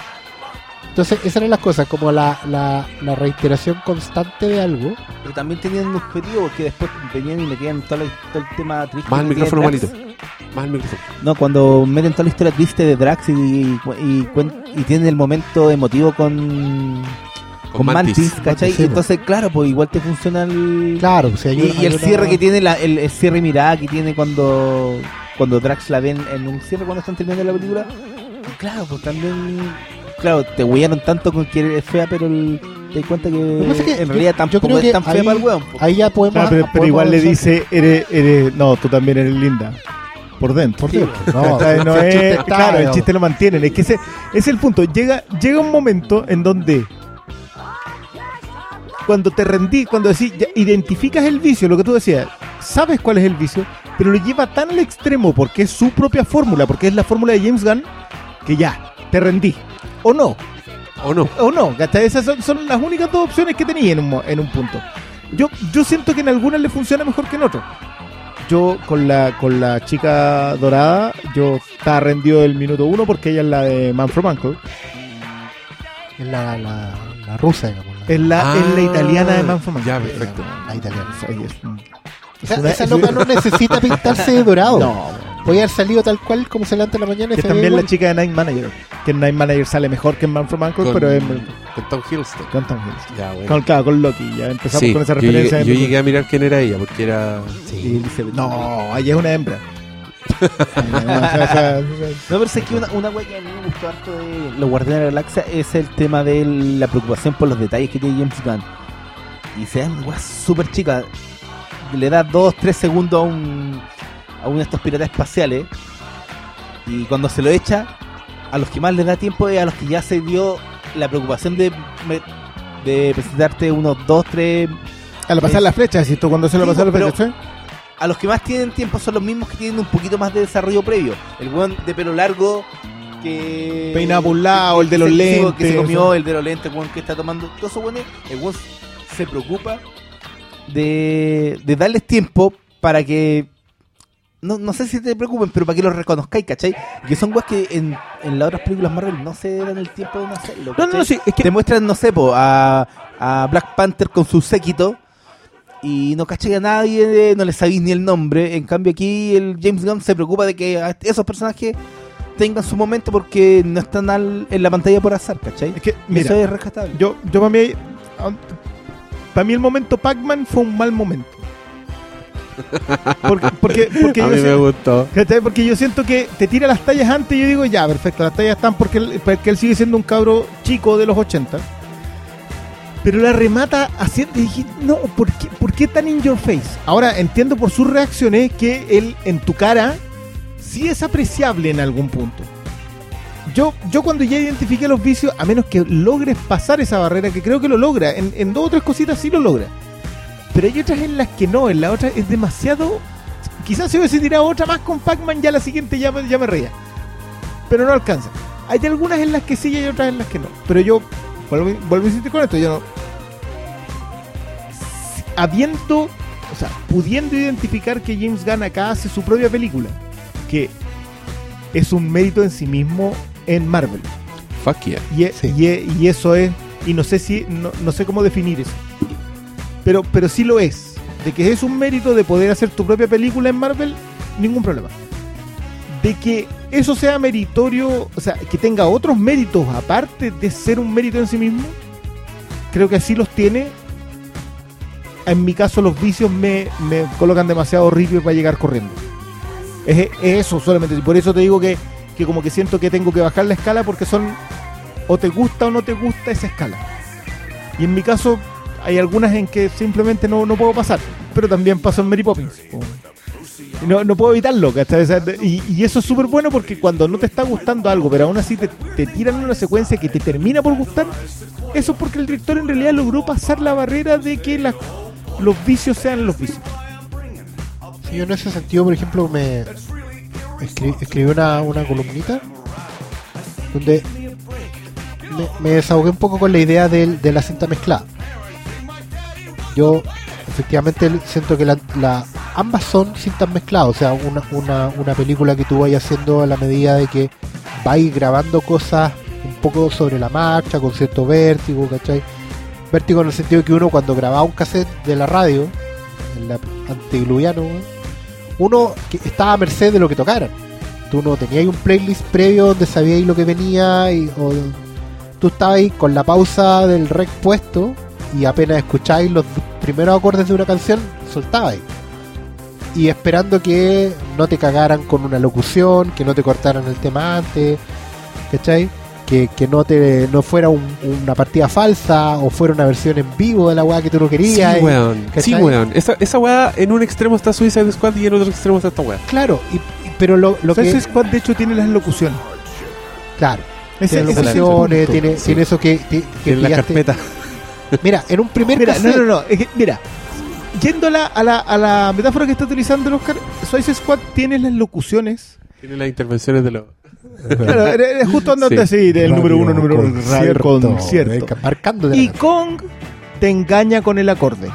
Entonces, esas eran las cosas, como la, la, la reiteración constante de algo. Pero también tenían un objetivo porque después venían y metían todo, la- todo el tema triste. Más el micrófono. Drax. Más el micrófono. No, cuando meten toda la historia triste de Drax y, y, y tienen el momento emotivo con, con, Mantis, ¿cachai? Mantis, sí, Entonces, claro, pues igual te funciona el... Claro, o sea, hay y, hay el una- cierre que tiene, la, el, el cierre mirada que tiene cuando cuando Drax la ven en un cierre cuando están terminando la película. Claro, pues también... Claro, te huellaron tanto con que es fea, pero el- te das cuenta que, que en yo- realidad yo tampoco creo es que tan fea ahí- para el weón. pues. Ahí ya podemos. Claro, pero, pero igual le dice, eres, eres, no, tú también eres linda. Por dentro. Por dentro. No. No es- está, claro, el chiste lo mantienen. Es que ese es el punto. Llega, llega un momento en donde cuando te rendí, cuando decís, ya identificas el vicio, lo que tú decías, sabes cuál es el vicio, pero lo lleva tan al extremo porque es su propia fórmula, porque es la fórmula de James Gunn, que ya, te rendí. O no, ¿O no? o no, ¿cachai? Esas son, son las únicas dos opciones que tenía en un, en un punto. Yo, yo siento que en algunas le funciona mejor que en otras. Yo con la, con la chica dorada, yo estaba rendido del minuto uno porque ella es la de Man from Uncle. Es la, la, la rusa, digamos. Es la, es la italiana de Man from Uncle. Ya, perfecto. la italiana. Ella es sea, una- esa es loca no necesita pintarse de dorado. No, Podía haber salido tal cual como se levanta en la mañana y que también la igual. chica de Night Manager. Que en Night Manager sale mejor que en Man from Uncle, Con, pero es con Tom Hiddleston. con Tom Hiddleston. Ya, bueno. Con, claro, con Loki. Ya empezamos Sí, con esa yo referencia. llegué, yo llegué a mirar quién era ella, porque era... Y Elizabeth- No, ella es una hembra. No, pero sé que una, una wea que a mí me gustó harto de los Guardianes de la Galaxia es el tema de la preocupación por los detalles que tiene James Gunn. Y se dan weas súper chicas. Le da 2, 3 segundos a un a uno de estos piratas espaciales. Y cuando se lo echa, a los que más les da tiempo es a los que ya se dio la preocupación de, de presentarte unos 2, 3 A pasar la flecha, ¿es esto? Cuando se lo Sí, pasar la flecha, a los que más tienen tiempo son los mismos que tienen un poquito más de desarrollo previo. El weón de pelo largo que. Peinado por un lado, el de los lentes, Que se comió, el de los lentes, el weón que está tomando. Todo eso, weón, el weón se preocupa de, de darles tiempo para que. No, no sé si te preocupen, pero para que los reconozcáis, ¿cachai? Que son weas que en, en las otras películas Marvel no se dan el tiempo de no hacerlo. No, no, no, sí, es que Te muestran, no sé, po, a, a Black Panther con su séquito y no cachai a nadie, no le sabéis ni el nombre. En cambio, aquí el James Gunn se preocupa de que a esos personajes tengan su momento porque no están al- en la pantalla por azar, ¿cachai? Es que, Eso mira, es rescatable. yo, yo para mí, para mí el momento Pac-Man fue un mal momento. Porque, porque, porque a yo mí me siento- gustó. ¿cachai? Porque yo siento que te tira las tallas antes y yo digo, ya, perfecto, las tallas están porque él, porque él sigue siendo un cabro chico de los 80. Pero la remata haciendo. y dije, no, ¿por qué, ¿por qué tan in your face? Ahora entiendo por sus reacciones que él en tu cara sí es apreciable en algún punto. Yo, yo cuando ya identifiqué los vicios, a menos que logres pasar esa barrera, que creo que lo logra, en, dos o tres cositas sí lo logra. Pero hay otras en las que no, en la otra es demasiado. Quizás si hubiese tirado otra más con Pac-Man, ya la siguiente ya ya me reía. Pero no alcanza. Hay algunas en las que sí y hay otras en las que no. Pero yo, vuelvo, a insistir con esto, yo no. Habiendo, o sea, pudiendo identificar que James Gunn acá hace su propia película, que es un mérito en sí mismo en Marvel. Fuck yeah. Y, e- Sí. y e- y eso es, y no sé si, no, no sé cómo definir eso. Pero, pero sí lo es. De que es un mérito de poder hacer tu propia película en Marvel, ningún problema. De que eso sea meritorio, o sea, que tenga otros méritos aparte de ser un mérito en sí mismo, creo que así los tiene. En mi caso, los vicios me, me colocan demasiado rígido para llegar corriendo. Es, es eso solamente. Por eso te digo que, que como que siento que tengo que bajar la escala porque son o te gusta o no te gusta esa escala. Y en mi caso, hay algunas en que simplemente no, no puedo pasar. Pero también pasó en Mary Poppins. No, no puedo evitarlo, Y, y eso es súper bueno porque cuando no te está gustando algo, pero aún así te, te tiran una secuencia que te termina por gustar, eso es porque el director en realidad logró pasar la barrera de que las- los vicios sean los vicios. Sí, yo en ese sentido, por ejemplo, me escri- escribí una, una columnita donde me, me desahogué un poco con la idea del- de, la cinta mezclada. Yo efectivamente siento que la, ambas son cintas mezcladas, o sea, una, una, una película que tú vayas haciendo a la medida de que vais grabando cosas un poco sobre la marcha, con cierto vértigo, ¿cachai? Vértigo en el sentido de que uno cuando grababa un cassette de la radio, en la antediluviano, weón, uno estaba a merced de lo que tocaran. Tú no tenías un playlist previo donde sabíais lo que venía y o tú estabas con la pausa del rec puesto y apenas escucháis los primeros acordes de una canción, soltabais. Y esperando que no te cagaran con una locución, que no te cortaran el tema antes, ¿cachai? Que, que no te no fuera un- una partida falsa o fuera una versión en vivo de la weá que tú no Sí, querías. y- weón. Sí, weón. Esa, esa weá en un extremo está Suicide Squad y en otro extremo está esta weá. Claro, y, y- pero lo, lo que... Suicide Squad, de hecho, tiene las locuciones. Claro, Ese- tiene es locuciones, tiene, Sí. tiene eso que, que, Tiene la carpeta. Mira, en un primer Mira, no, cassette- no, no. es que, mira, yendo a la, a, la, a la metáfora que está utilizando el Oscar, Suicide Squad tiene las locuciones. Tiene las intervenciones de los. Claro, era- era justo andando Sí. así, Radio número uno, número uno, radio concierto, concierto. marcando de Y Kong te engaña con el acorde.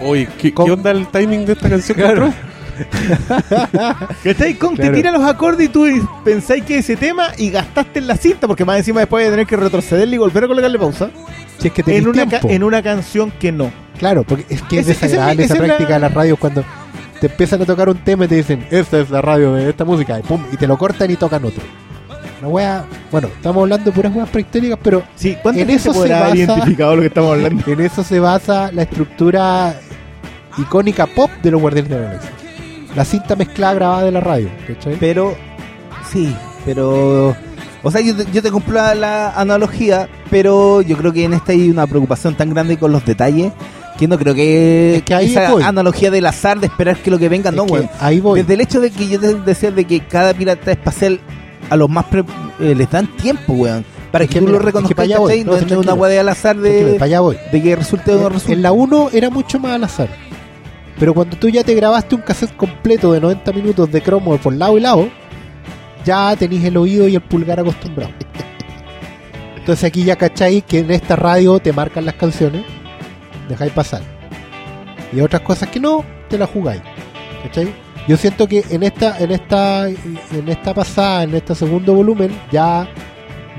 Oye, ¿qué, Con- ¿qué onda el timing de esta canción? que entró? ¿Cachai? Kong Claro. te tira los acordes y tú pensáis que ese tema y gastaste en la cinta, porque más encima después a tener que retrocederle y volver a colocarle pausa. si es que En una, en una canción que no. Claro, porque es que es es desagradable esa esa es la- práctica de las radios cuando te empiezan a tocar un tema y te dicen, esta es la radio de esta música, y pum, y te lo cortan y tocan otro. Una wea, bueno, estamos hablando de puras weas prehistóricas, pero Sí, ¿cuánta En eso se basa- identificado lo que estamos hablando? en eso se basa la estructura icónica pop de los Guardianes de la Galaxia. La cinta mezclada grabada de la radio, ¿cachai? Pero, sí, pero. O sea, yo te, yo te cumplo la analogía, pero yo creo que en esta hay una preocupación tan grande con los detalles que no creo que, Es que ahí esa voy. analogía del azar de esperar que lo que venga, Es no, que weón. ahí voy. Desde el hecho de que yo te decía de que cada pirata espacial a los más pre- eh, les dan tiempo, weón. Para Es que, que tú mira, lo es que reconozcas, voy. ¿cachai? No, es una weá del azar de, para allá voy. de que resulte o no resulte. En la 1 era mucho más al azar. Pero cuando tú ya te grabaste un cassette completo de 90 minutos de cromo por lado y lado, ya tenés el oído y el pulgar acostumbrado. Entonces aquí ya cacháis que en esta radio te marcan las canciones, dejáis pasar. Y otras cosas que no, te las jugáis. ¿Cachai? Yo siento que en esta, en esta, en esta pasada, en este segundo volumen, ya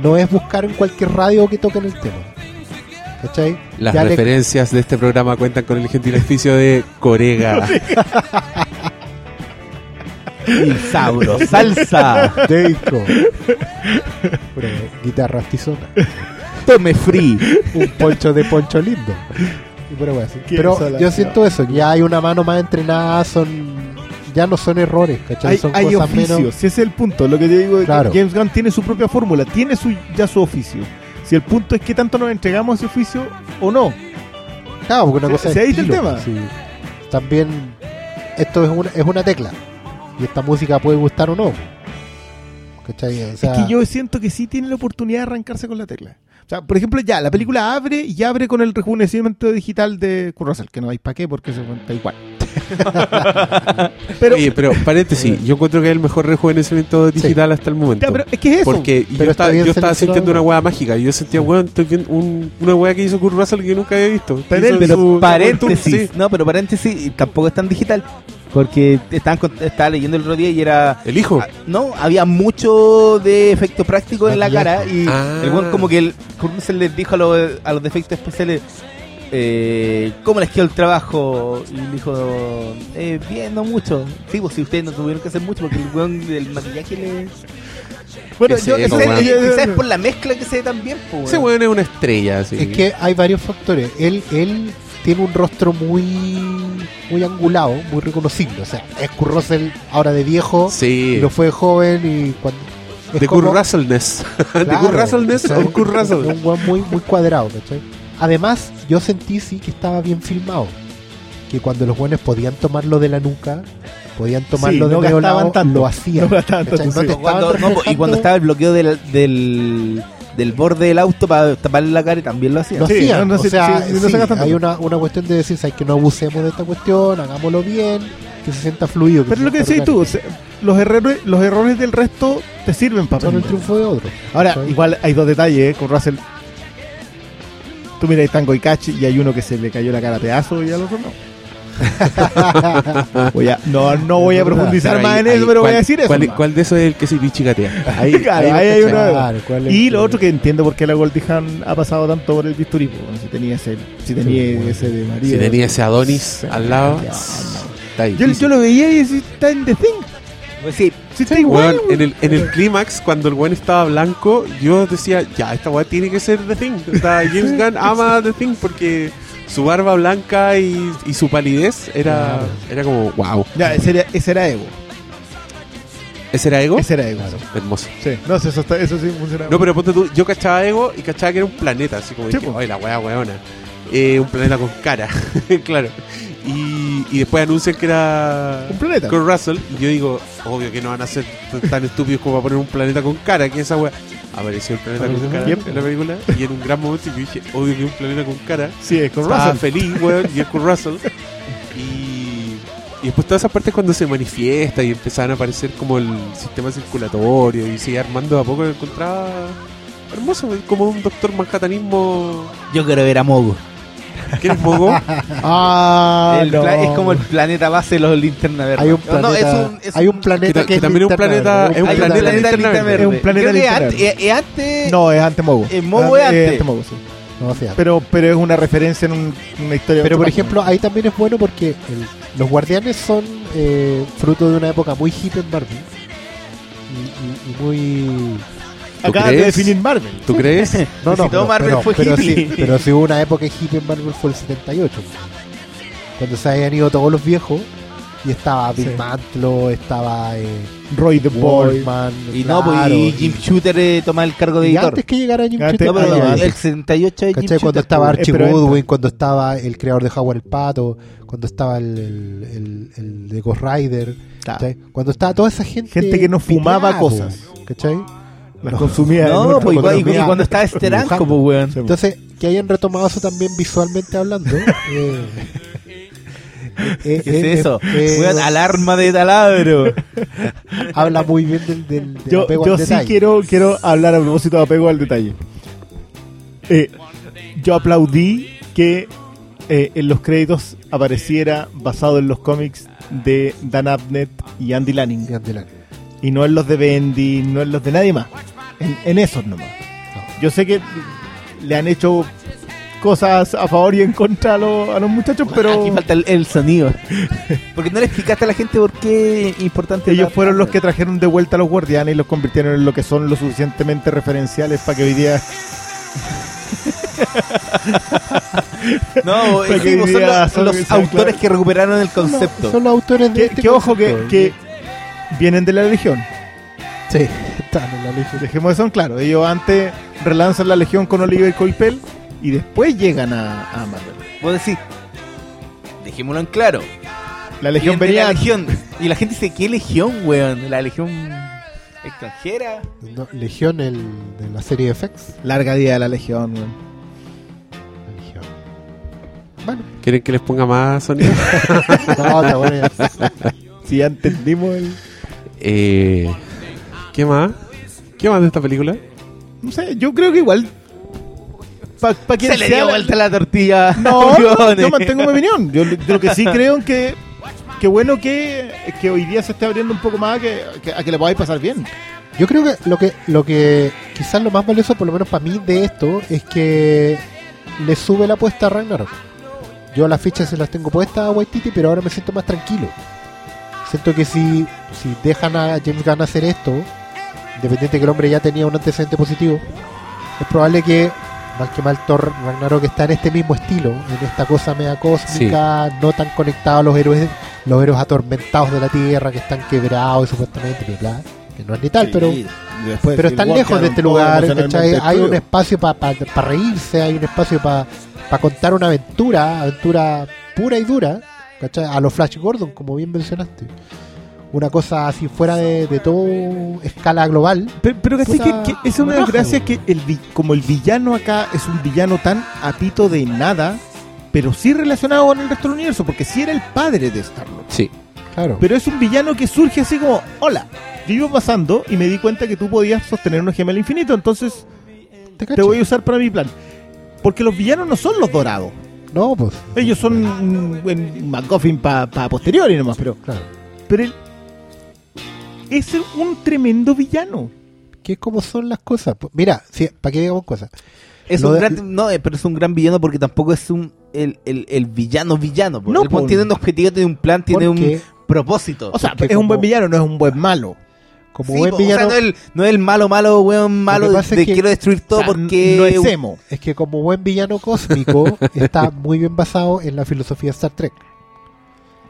no es buscar en cualquier radio que toquen el tema. ¿Cachai? Las Ya le- referencias de este programa cuentan con el gentil oficio de Corega. Isauro, salsa, Deiko. Guitarra tizona. tome free. Un poncho de poncho lindo. Y pura wea así. Qué Pero yo siento eso, ya hay una mano más entrenada, son ya no son errores, ¿cachai? Hay, son hay cosas oficio, menos. si ese es el punto. Lo que te digo es Claro. que James Gunn tiene su propia fórmula, tiene su, ya su oficio. Si el punto es que tanto nos entregamos ese oficio o no. Claro, porque una ¿Se- cosa se es el tema? sí. También esto es una, es una tecla. Y esta música puede gustar o no. ¿Cachai? O sea, es que yo siento que sí tiene la oportunidad de arrancarse con la tecla. O sea, por ejemplo, ya, la película abre y abre con el rejuvenecimiento digital de Kurt Russell, que no hay para qué porque se cuenta igual. pero, Oye, pero paréntesis, yo encuentro que es el mejor rejuvenecimiento digital hasta el momento. ya, pero es que es eso. Porque Pero yo, está yo estaba sintiendo una weá mágica. Yo sentía, viendo un- una weá que hizo Kurt Russell que nunca había visto. Pero hizo él- en Pero su- paréntesis, sí. no, pero paréntesis tampoco es tan digital. Porque estaban con- estaba leyendo el otro día y era. El hijo. ah, No, había mucho de efecto práctico en la cara y Ah. el weón como que el Russell les dijo a los, a los defectos especiales eh, ¿cómo les quedó el trabajo? Y dijo, eh, bien, no mucho. Sí, pues si ustedes no tuvieron que hacer mucho porque el weón del maquillaje le... bueno, yo, seco, ese- yo- yo- Quizás es por la mezcla que se ve tan bien, pues, Ese weón. weón es una estrella. así. Es que hay varios factores. Él, él tiene un rostro muy muy angulado, muy reconocible. O sea, es Kurt Russell ahora de viejo, Sí. lo fue de joven y cuando de Kurt Russellness. de Kurt Russellness o Kurt Russell. Un weón muy, muy cuadrado, ¿cachai? Además, yo sentí sí que estaba bien filmado. Que cuando los buenos podían tomarlo de la nuca, podían tomarlo Sí, de no medio lado, tanto. lo hacían. No tanto, sí. Cuando- no, y cuando estaba el bloqueo del, del, del borde del auto para taparle la cara, también lo hacían. Lo Sí, hacían, no, no, o sea, sí, no hay una, una cuestión de decir, ¿sabes? que no abusemos de esta cuestión, hagámoslo bien, que se sienta fluido. que Pero se lo que decís tú, o sea, los errores, los errores del resto te sirven para Son el triunfo de otro. Ahora, igual hay dos detalles eh, con Russell. Tú miras Tango y Cachi y hay uno que se le cayó la cara a pedazo y al otro no. Voy a- no, no voy a profundizar más ahí- en eso, ahí, pero voy a ¿cuál- decir eso. ¿Cuál, cuál de esos es el que se pichicatea? Ahí, Claro, ahí hay una- Claro, ¿cuál es Y lo otro que entiendo por qué la Goldie ha pasado tanto por el bisturí, po, si tenía ese, si tenía Sí, bueno. ese de marido. Si tenía ese Adonis al lado, Ya, no. está Yo, yo lo veía y decía, está en The Thing. Pues sí, Sí, está igual. Weón, en el, en el clímax, cuando el weón estaba blanco, yo decía, ya, esta weá tiene que ser The Thing. O sea, James Gunn ama The Thing porque su barba blanca y, y su palidez era, era como, wow. Ya, ese era, ese era Ego. ¿Ese era Ego? Ese era Ego. Hermoso. Sí, no, eso, está- eso sí funciona. No, pero ponte tú, yo cachaba Ego y cachaba que era un planeta, así como Sí, dije, po. oye, la weá weona. Eh, un planeta con cara, claro. Y, y después anuncian que era Un planeta. Kurt Russell, y yo digo, obvio que no van a ser t- tan estúpidos como para poner un planeta con cara, que esa weá. Apareció el planeta con cara Yep. en la película, y en un gran momento yo dije, obvio que un planeta con cara. Sí, es con Estaba Russell. feliz, weón, y es Kurt Russell. Y, y después todas esas partes cuando se manifiesta y empezaban a aparecer como el sistema circulatorio y sigue armando de a poco, encontraba hermoso, como un doctor manhattanismo. yo quiero ver a Mogo. ¿Quién es Mogo? Ah, El no. es como el planeta base de los linternas verdes. Hay un No, no, planeta, es un, es hay un planeta que que, que es también es un linterna planeta- verde, es un hay planeta planeta linterna linterna verde. verde. Es un planeta linterna verde. eh, eh, antes. No, es antes Mogo. Es Mogo es Ah, antes. antes Mogo, sí. No, fíjate. Pero, pero es una referencia en un- una historia. Pero por ejemplo, ahí también es bueno porque el- los guardianes son eh, fruto de una época muy hippie en Marvel. Y, y- y muy... ¿Tú Acabas de definir Marvel. ¿Tú crees? No, Si no, todo Marvel fue pero hippie. sí, pero si hubo una época hippie en Marvel fue el 78. Cuando se habían ido todos los viejos y estaba Bill Sí. Mantlo, estaba eh, Roy the Boy. Wallman, Y no, pues, y Jim Shooter eh, toma el cargo de y editor. antes que llegara Jim Shooter, No, pero Ah, el antes. 78 de Jim ¿Cachai? Cuando Shooter, estaba pues. Archie pero Goodwin, cuando estaba el creador de Howard el Pato, cuando estaba el, el, el- el de Ghost Rider, cuando estaba toda esa gente. Gente que no fumaba cosas. ¿cachai? Las consumía. No, pues igual, y, y cuando estaba Esteranco, pues, weón. Sí, Entonces, que hayan retomado eso también visualmente hablando. eh, eh, ¿Qué es eh, eso? eh, Weón, alarma de taladro. habla muy bien del, del, del yo, apego yo al sí detalle. quiero, quiero hablar a propósito de apego al detalle. Eh, yo aplaudí que eh, en los créditos apareciera basado en los cómics de Dan Abnett y Andy Lanning. Bien, adelante. Y no en los de Bendy, no en los de nadie más. En, en esos nomás. Yo sé que le han hecho cosas a favor y en contra a, los- a los muchachos, pero Aquí falta el, el sonido. Porque no le explicaste a la gente por qué es importante. ellos fueron los que trajeron de vuelta a los guardianes y los convirtieron en lo que son lo suficientemente referenciales para que hoy día No, son los, son- los son- autores claro. que recuperaron el concepto. Son los autores de que, este que ojo que, que vienen de la Legión. Sí, están en la legión. Dejemos eso en claro. Ellos antes relanzan la Legión con Oliver Coipel y después llegan a, a Marvel. Vos decís, dejémoslo en claro. La Legión venía la legión. Y la gente dice, ¿qué legión, weón? La legión extranjera. No, Legión, el, de la serie de FX. larga día de la Legión. weón. La Legión. Bueno, ¿Quieren que les ponga más sonido? no, está bueno. Si ya entendimos el... Eh, ¿Qué más? ¿Qué más de esta película? No sé, yo creo que igual... Para quien Se le dio vuelta la tortilla. No, Weones. yo mantengo mi opinión. Yo lo lo que sí creo es que que bueno que, que hoy día se esté abriendo un poco más a que, que- a que le podáis pasar bien. Yo creo que lo que lo que quizás lo más valioso, por lo menos para mí, de esto es que le sube la apuesta a Ragnarok. Yo las fichas se las tengo puestas a Waititi, pero ahora me siento más tranquilo. Siento que si, si dejan a James Gunn hacer esto, independiente que el hombre ya tenía un antecedente positivo, es probable que, mal que mal, Thor Ragnarok está en este mismo estilo, en esta cosa media cósmica, no tan conectado a los héroes, los héroes atormentados de la Tierra que están quebrados y supuestamente, bla, bla. que no es ni tal, Sí, pero pero están lejos de este lugar. Hay un espacio para reírse, hay un espacio para contar una aventura, aventura pura y dura, ¿cachai? A los Flash Gordon, como bien mencionaste. Una cosa así fuera de, de todo escala global. Pero, pero casi que, que esa es una una raja, gracia güey. que el vi- como el villano acá es un villano tan apito de nada, pero sí relacionado con el resto del universo, porque sí era el padre de Star-Lord. Sí. Claro. Pero es un villano que surge así como, hola, yo iba pasando y me di cuenta que tú podías sostener una gema al infinito, entonces ¿Te voy a usar para mi plan. Porque los villanos no son los dorados. No, pues. Ellos son un, un MacGuffin para posteriori nomás, pero, Claro. pero él es un tremendo villano. Que es como son las cosas. Pues, Mira, sí, para que digamos cosas. Es Lo un de- gran, no, eh, pero es un gran villano porque tampoco es un el, el, el villano villano. No, po. tiene un objetivo, tiene un plan, tiene un propósito. O sea, Porque es un buen villano, no es un buen malo. como Sí, buen po, villano. o sea, no, el, no es el malo, malo, weón, malo que de, es que- quiero destruir todo O sea, porque... no es emo. Es que como buen villano cósmico está muy bien basado en la filosofía de Star Trek.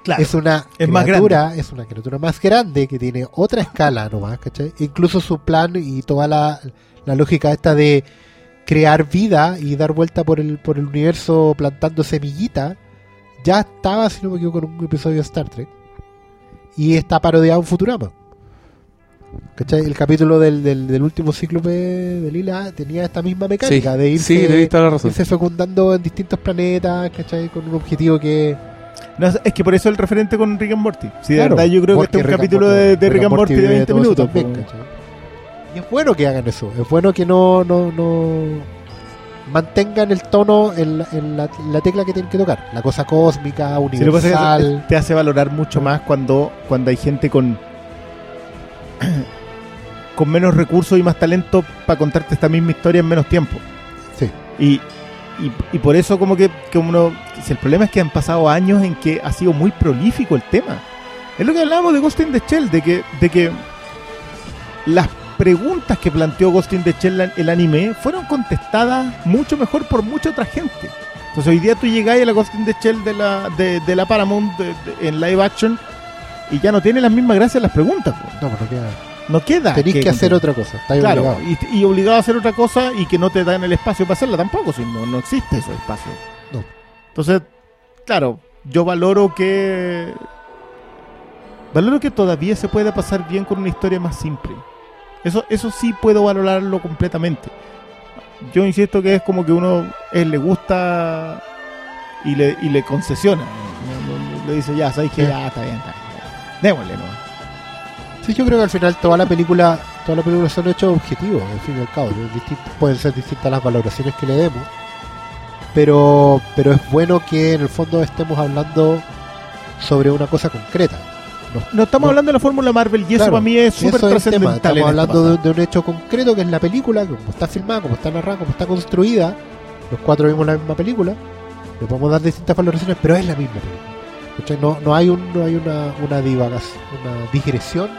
Claro. Es una Es más criatura, es una criatura más grande que tiene otra escala nomás, ¿cachai? Incluso su plan y toda la, la lógica esta de crear vida y dar vuelta por el, por el universo plantando semillita, ya estaba, si no me equivoco, en un episodio de Star Trek. Y está parodiado en Futurama. ¿Cachai? El capítulo del, del, del último cíclope de Lila tenía esta misma mecánica Sí, de irse, sí, irse fecundando en distintos planetas, ¿cachai? Con un objetivo que... No, es que por eso el referente con Rick and Morty. Si de Claro, verdad yo creo que este es un Rick capítulo Morty- de, de Rick and Morty de vive 20 todo eso minutos. Y es bueno que hagan eso. Es bueno que no, no, no mantengan el tono en, la, en la- la tecla que tienen que tocar. La cosa cósmica, es universal. te hace valorar mucho más cuando, cuando hay gente con con menos recursos y más talento para contarte esta misma historia en menos tiempo. Sí. Y, y, y por eso como que, que uno... El problema es que han pasado años en que ha sido muy prolífico el tema. Es lo que hablábamos de Ghost in the Shell, de que, de que las preguntas que planteó Ghost in the Shell el anime fueron contestadas mucho mejor por mucha otra gente. Entonces hoy día tú llegáis a la Ghost in the Shell de la, de, la Paramount en live action y ya no tiene las mismas gracias las preguntas. po. No, pero queda. No queda. Tenéis que hacer otra cosa. Estáis Claro, obligado. y, y obligado a hacer otra cosa y que no te dan el espacio para hacerla tampoco, si no, no existe ese espacio. No. Entonces, claro, yo valoro que. Valoro que todavía se pueda pasar bien con una historia más simple. Eso, eso sí puedo valorarlo completamente. Yo insisto que es como que uno él le gusta y le, y le concesiona. Le dice, ya, sabéis que ya está bien, está bien. Démosle, ¿no? Sí, yo creo que al final toda la película, toda la película son hechos objetivos, al fin y al cabo. Distinto- pueden ser distintas las valoraciones que le demos. Pero, pero es bueno que en el fondo estemos hablando sobre una cosa concreta. No estamos No. hablando de la fórmula Marvel y eso para mí es súper es trascendental. Estamos en esta hablando de, un hecho concreto que es la película, como está filmada, como está narrada, como está construida. Los cuatro vimos la misma película. Le podemos dar distintas valoraciones, pero es la misma película. No, no hay, un, no hay una, una divagación, una digresión.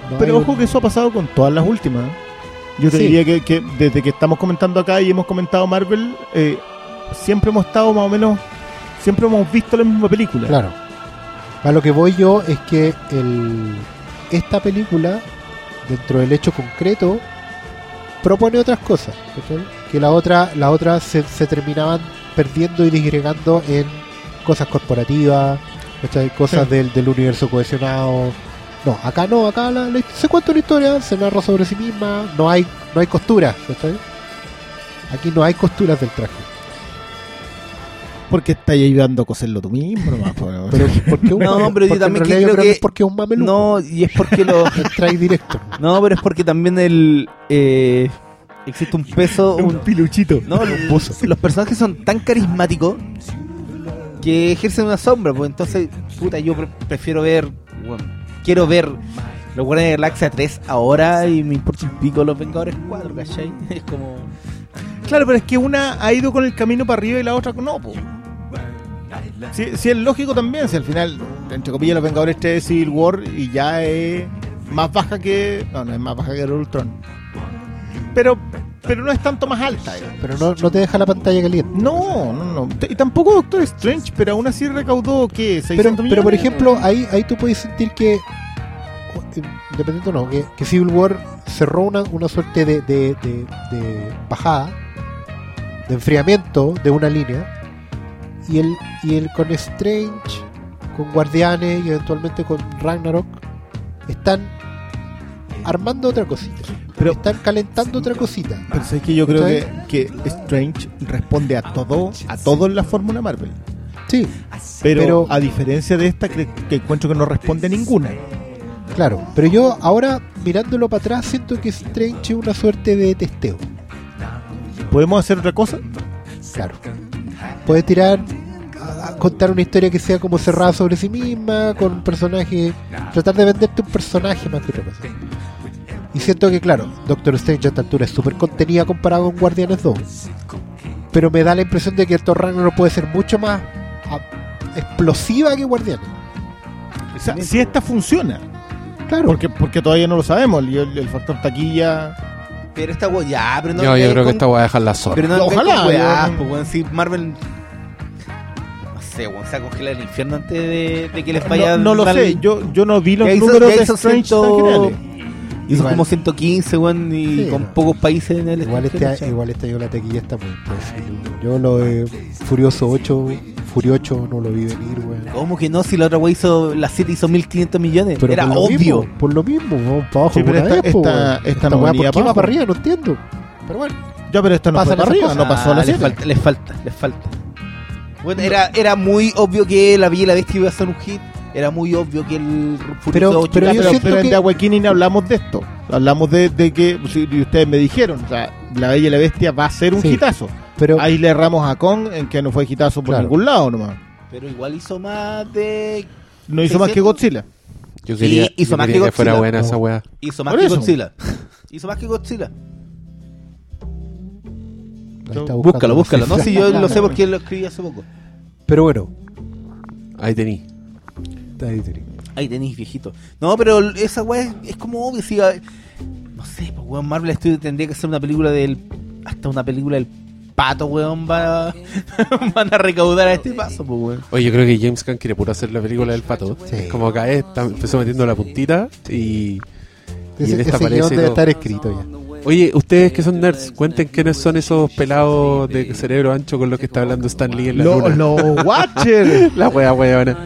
Pero, no pero hay ojo un- que eso ha pasado con todas las últimas. Yo te Sí. diría que, que desde que estamos comentando acá y hemos comentado Marvel, eh, siempre hemos estado más o menos, siempre hemos visto la misma película. Claro. A lo que voy yo es que el, esta película, dentro del hecho concreto, propone otras cosas. ¿cachai? Que la otra, la otra se, se terminaban perdiendo y disgregando en cosas corporativas, ¿cachai? cosas Sí. del, del universo cohesionado. No, acá no, acá la- la- se cuenta una historia, se narra sobre sí misma, no hay, no hay costuras, ¿cachai? Aquí no hay costuras del traje. Porque estás ayudando a coserlo tú mismo nomás. Pero porque un No, pero yo también creo creo que- es porque es un mameluco. No, y es porque lo... Trae directo. No, pero es porque también el... eh, existe un peso... un un- piluchito. no, los, los personajes son tan carismáticos que ejercen una sombra, pues entonces, puta, yo pre- prefiero ver... quiero ver los Guardianes de la Galaxia 3 ahora y me importa un pico los Vengadores 4, ¿cachai? Es como... Claro, pero es que una ha ido con el camino para arriba y la otra no. Po. Si, si es lógico también, si al final, entre comillas, los Vengadores 3 es Civil War y ya es más baja que. No, no es más baja que el Ultron. Pero, pero no es tanto más alta. eh. Pero no, no te deja la pantalla caliente. No, no, no. T- Y tampoco Doctor Strange, pero aún así recaudó, ¿qué? 600 Pero, millones. pero por ejemplo, ahí, ahí tú puedes sentir que independiente o no, que, que Civil War cerró una, una suerte de, de, de- de bajada, de enfriamiento de una línea, y el, y el con Strange, con Guardianes y eventualmente con Ragnarok, están armando otra cosita. Pero- están calentando otra cosita. Pero es que yo creo que, que Strange responde a todo, a todo en la fórmula Marvel. Sí, Pero, Pero- a diferencia de esta, que, que encuentro que no responde a ninguna. Claro. Pero yo ahora, mirándolo para atrás, siento que Strange es una suerte de testeo. ¿Podemos hacer otra cosa? Claro. Puedes tirar a, a contar una historia que sea como cerrada sobre sí misma, con un personaje. Tratar de venderte un personaje más que otra cosa. Y siento que, claro, Doctor Strange a esta altura es súper contenida comparado con Guardianes 2. Pero me da la impresión de que Thor Ragnarok puede ser mucho más explosiva que Guardianes. O sea, si esta funciona. Claro. Porque, porque todavía no lo sabemos. El, el- el factor taquilla. Pero esta weá, ya, pero no. Yo, yo creo que con- esta voy a dejar la zorra. Pero no, Ojalá, Ojalá, weá, yo- pues, weón, si Marvel. No sé, weón, se va a congelar el infierno antes de, de que les vaya No, no lo sé. Yo, yo no vi los hizo- números de Strange ciento-. Hizo Igual. como 115, weón, y Sí, con no. pocos países en el Igual este, igual este año la taquilla está imposible. Yo lo de Furioso 8, Furio 8 no lo vi venir, weón. ¿Cómo que no? Si la otra weá hizo, la 7 hizo 1500 millones. Pero Era por obvio. mismo, por lo mismo, vamos para abajo Sí, por pero esta- vez, esta- weón. esta no weá, venía ¿por qué para va para abajo. arriba? No entiendo. Pero bueno, Ya, pero esta no Pasan fue para arriba. cosas. No pasó a la Ah, les 7. falta, les falta, les falta. Bueno, era, era muy obvio que La Bella y la Bestia iba a ser un hit. Era muy obvio que el Furioso Pero- 8 pero Ya, yo pero, siento pero en que- The Awakening hablamos de esto. Hablamos de, de que, si y ustedes me dijeron, o sea, La Bella y la Bestia va a ser un Sí. hitazo. Pero Ahí le erramos a Kong en que no fue hitazo por Claro. ningún lado nomás. Pero igual hizo más de. No hizo más que 600. Godzilla. Yo quería, hizo yo más quería que que fuera Godzilla. buena esa weá. Hizo más Por que eso. Godzilla. Hizo más que Godzilla. Búscalo, búscalo. No, si yo lo sé porque lo escribí hace poco. Pero bueno, Ahí tení. ahí tenés. Ahí tenéis, viejito. No, pero esa weá es, es como obvio. Si, no sé, pues weón, Marvel Studios tendría que hacer una película del. Hasta una película del pato, weón, va, van a recaudar a este paso, pues weón. Oye, yo creo que James Gunn quiere puro hacer la película del pato. Sí. Como acá está, empezó metiendo la puntita y... Y Ese, en esta ese guion aparece debe estar escrito ya. Oye, ustedes que son nerds, cuenten quiénes son esos pelados de cerebro ancho con los que está hablando Stan Lee en la luna. los Watchers. La wea weona.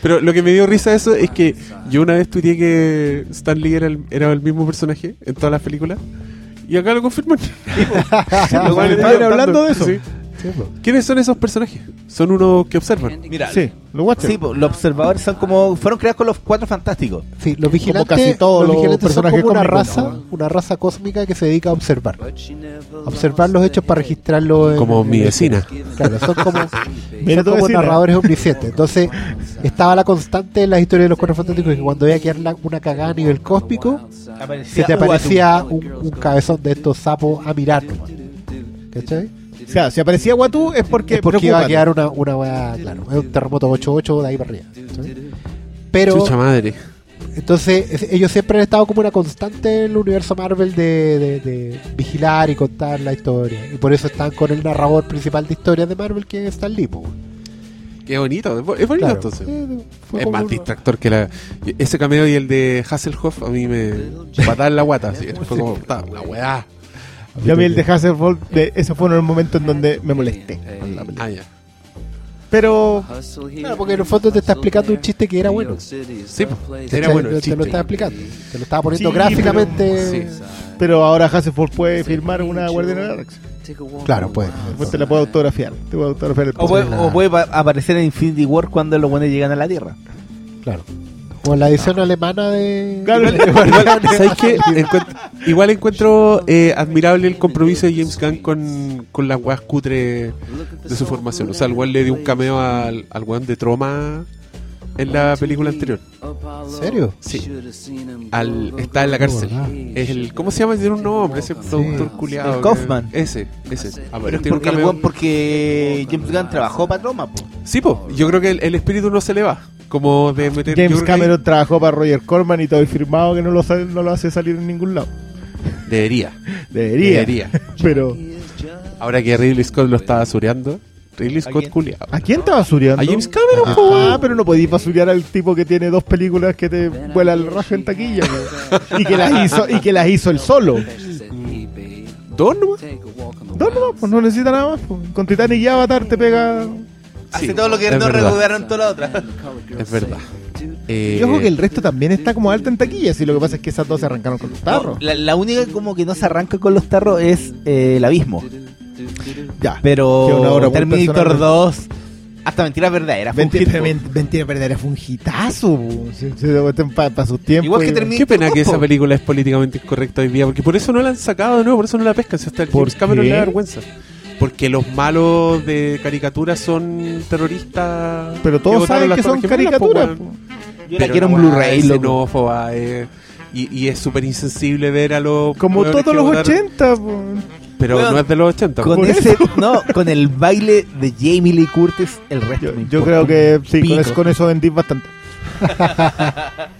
Pero lo que me dio risa de eso es que yo una vez tuiteé que Stan Lee era el, era el mismo personaje en todas las películas. Y acá lo confirman. Los weones estaban hablando de eso. Sí. ¿Quiénes son esos personajes? Son unos que observan. Mira, Sí, los Watchers. sí, los observadores son como. Fueron creados con los cuatro fantásticos. Sí, los vigilantes, casi todos los los vigilantes son personajes como una raza, ¿no? una raza cósmica que se dedica a observar. Observar los hechos para registrarlos. en- Como en mi vecina. Claro, son como, son como narradores omniscientes. Entonces, estaba la constante en las historias de los cuatro fantásticos que cuando había que dar una cagada a nivel cósmico, se te aparecía un, un cabezón de estos sapos a mirarlo. ¿Cachai? O sea, si aparecía Watu es porque, es porque iba a quedar una, una weá, claro, es un terremoto 8-8 de ahí para arriba. Pero, Chucha madre. entonces, es- ellos siempre han estado como una constante en el universo Marvel de, de- de vigilar y contar la historia. Y por eso están con el narrador principal de historias de Marvel, que es Stan Lee. Qué bonito. Es bo- es bonito Claro. entonces. Eh, fue Es más distractor que la. Ese cameo y el de Hasselhoff a mí me. en la guata. Así. Fue como. La weá. Yo a mí el de Hasselhoff, de, ese fue uno de los momentos en donde me molesté. con la película. Ah, ya. Pero Claro, porque en el fondo te está explicando un chiste que era bueno. Sí. ¿cachai? era bueno te, el te lo estaba explicando. Te lo estaba poniendo Sí, gráficamente. Sí. pero ahora Hasselhoff puede firmar una Guardiana de la Galaxia. Claro, pues. Después te la puede autografiar. Te puede autografiar el O puede, o puede pa- aparecer en Infinity War cuando los buenos llegan a la Tierra. Claro. O la edición alemana de. Claro. de- Igual, ¿sabes qué? Encuent- igual encuentro eh, admirable el compromiso de James Gunn con, con las weas cutre de su formación. O sea, el weón le dio un cameo al, al weón de Troma en la película anterior. ¿En serio? Sí. Al, está en la cárcel. Ah. Es el, ¿Cómo se llama? Tiene un nombre, ese productor culiado. El Kaufman. Ese, ese. Ah, Pero es porque, el porque James Gunn trabajó para Troma, po. Sí, po. Yo creo que el, el espíritu no se le va. Como de meter. yo James Cameron trabajó para Roger Corman y todo y firmado que no lo, sa- no lo hace salir en ningún lado. Debería. Debería. Debería. Pero Ahora que Ridley Scott lo está basureando, Ridley ¿A Scott quién? culiado. ¿A quién te basureando? A James Cameron, po, Ah, weón. pero no podías basurear al tipo que tiene dos películas que te vuela el rajo en taquilla, y que las hizo y que las hizo él solo. ¿Dos nomás? No, no, pues no necesita nada más. Con Titanic y Avatar te pega. Hace Sí, todo lo que no verdad. recuperaron toda la otra. Es verdad. Eh, Y ojo que el resto también está como alta en taquilla. Si lo que pasa es que esas dos se arrancaron con los tarros. La, la única como que no se arranca con los tarros es eh, el abismo. Ya. Pero Terminator personal. 2, hasta mentiras verdaderas. un Mentira, hit, po. men- mentira verdadera fue un hitazo. Para sus tiempos. Igual que Qué pena que 2, esa película es políticamente incorrecta hoy día, porque por eso no la han sacado de nuevo, por eso no la pescan. Si hasta el ¿Por James Cameron le da vergüenza. Porque los malos de caricatura son terroristas. Pero todos saben que son caricaturas. po. Yo la quiero en Blu-ray, xenófoba, eh, y, y es súper insensible ver a los. Como todos los votaron. 80. Pero no es de los 80. Con ese, no, con el baile de Jamie Lee Curtis, el resto Yo, me yo importa creo que sí, con eso, con eso vendí bastante.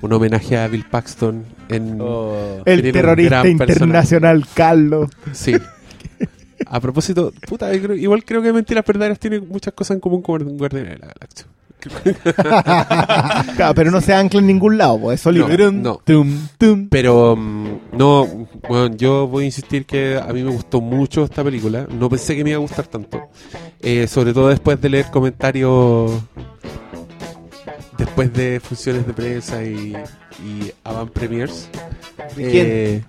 Un homenaje a Bill Paxton en. Oh. El terrorista personaje. internacional Carlos. Sí. A propósito, puta, igual creo que Mentiras Verdaderas tiene muchas cosas en común con Guardianes de la Galaxia. Claro, pero no se ancla en ningún lado, pues es solito. No, no. Tum, tum. Pero, mm, no, bueno, yo voy a insistir que a mí me gustó mucho esta película. No pensé que me iba a gustar tanto. Eh, sobre todo después de leer comentarios, después de funciones de prensa y, y avant premiers. ¿De quién? Eh,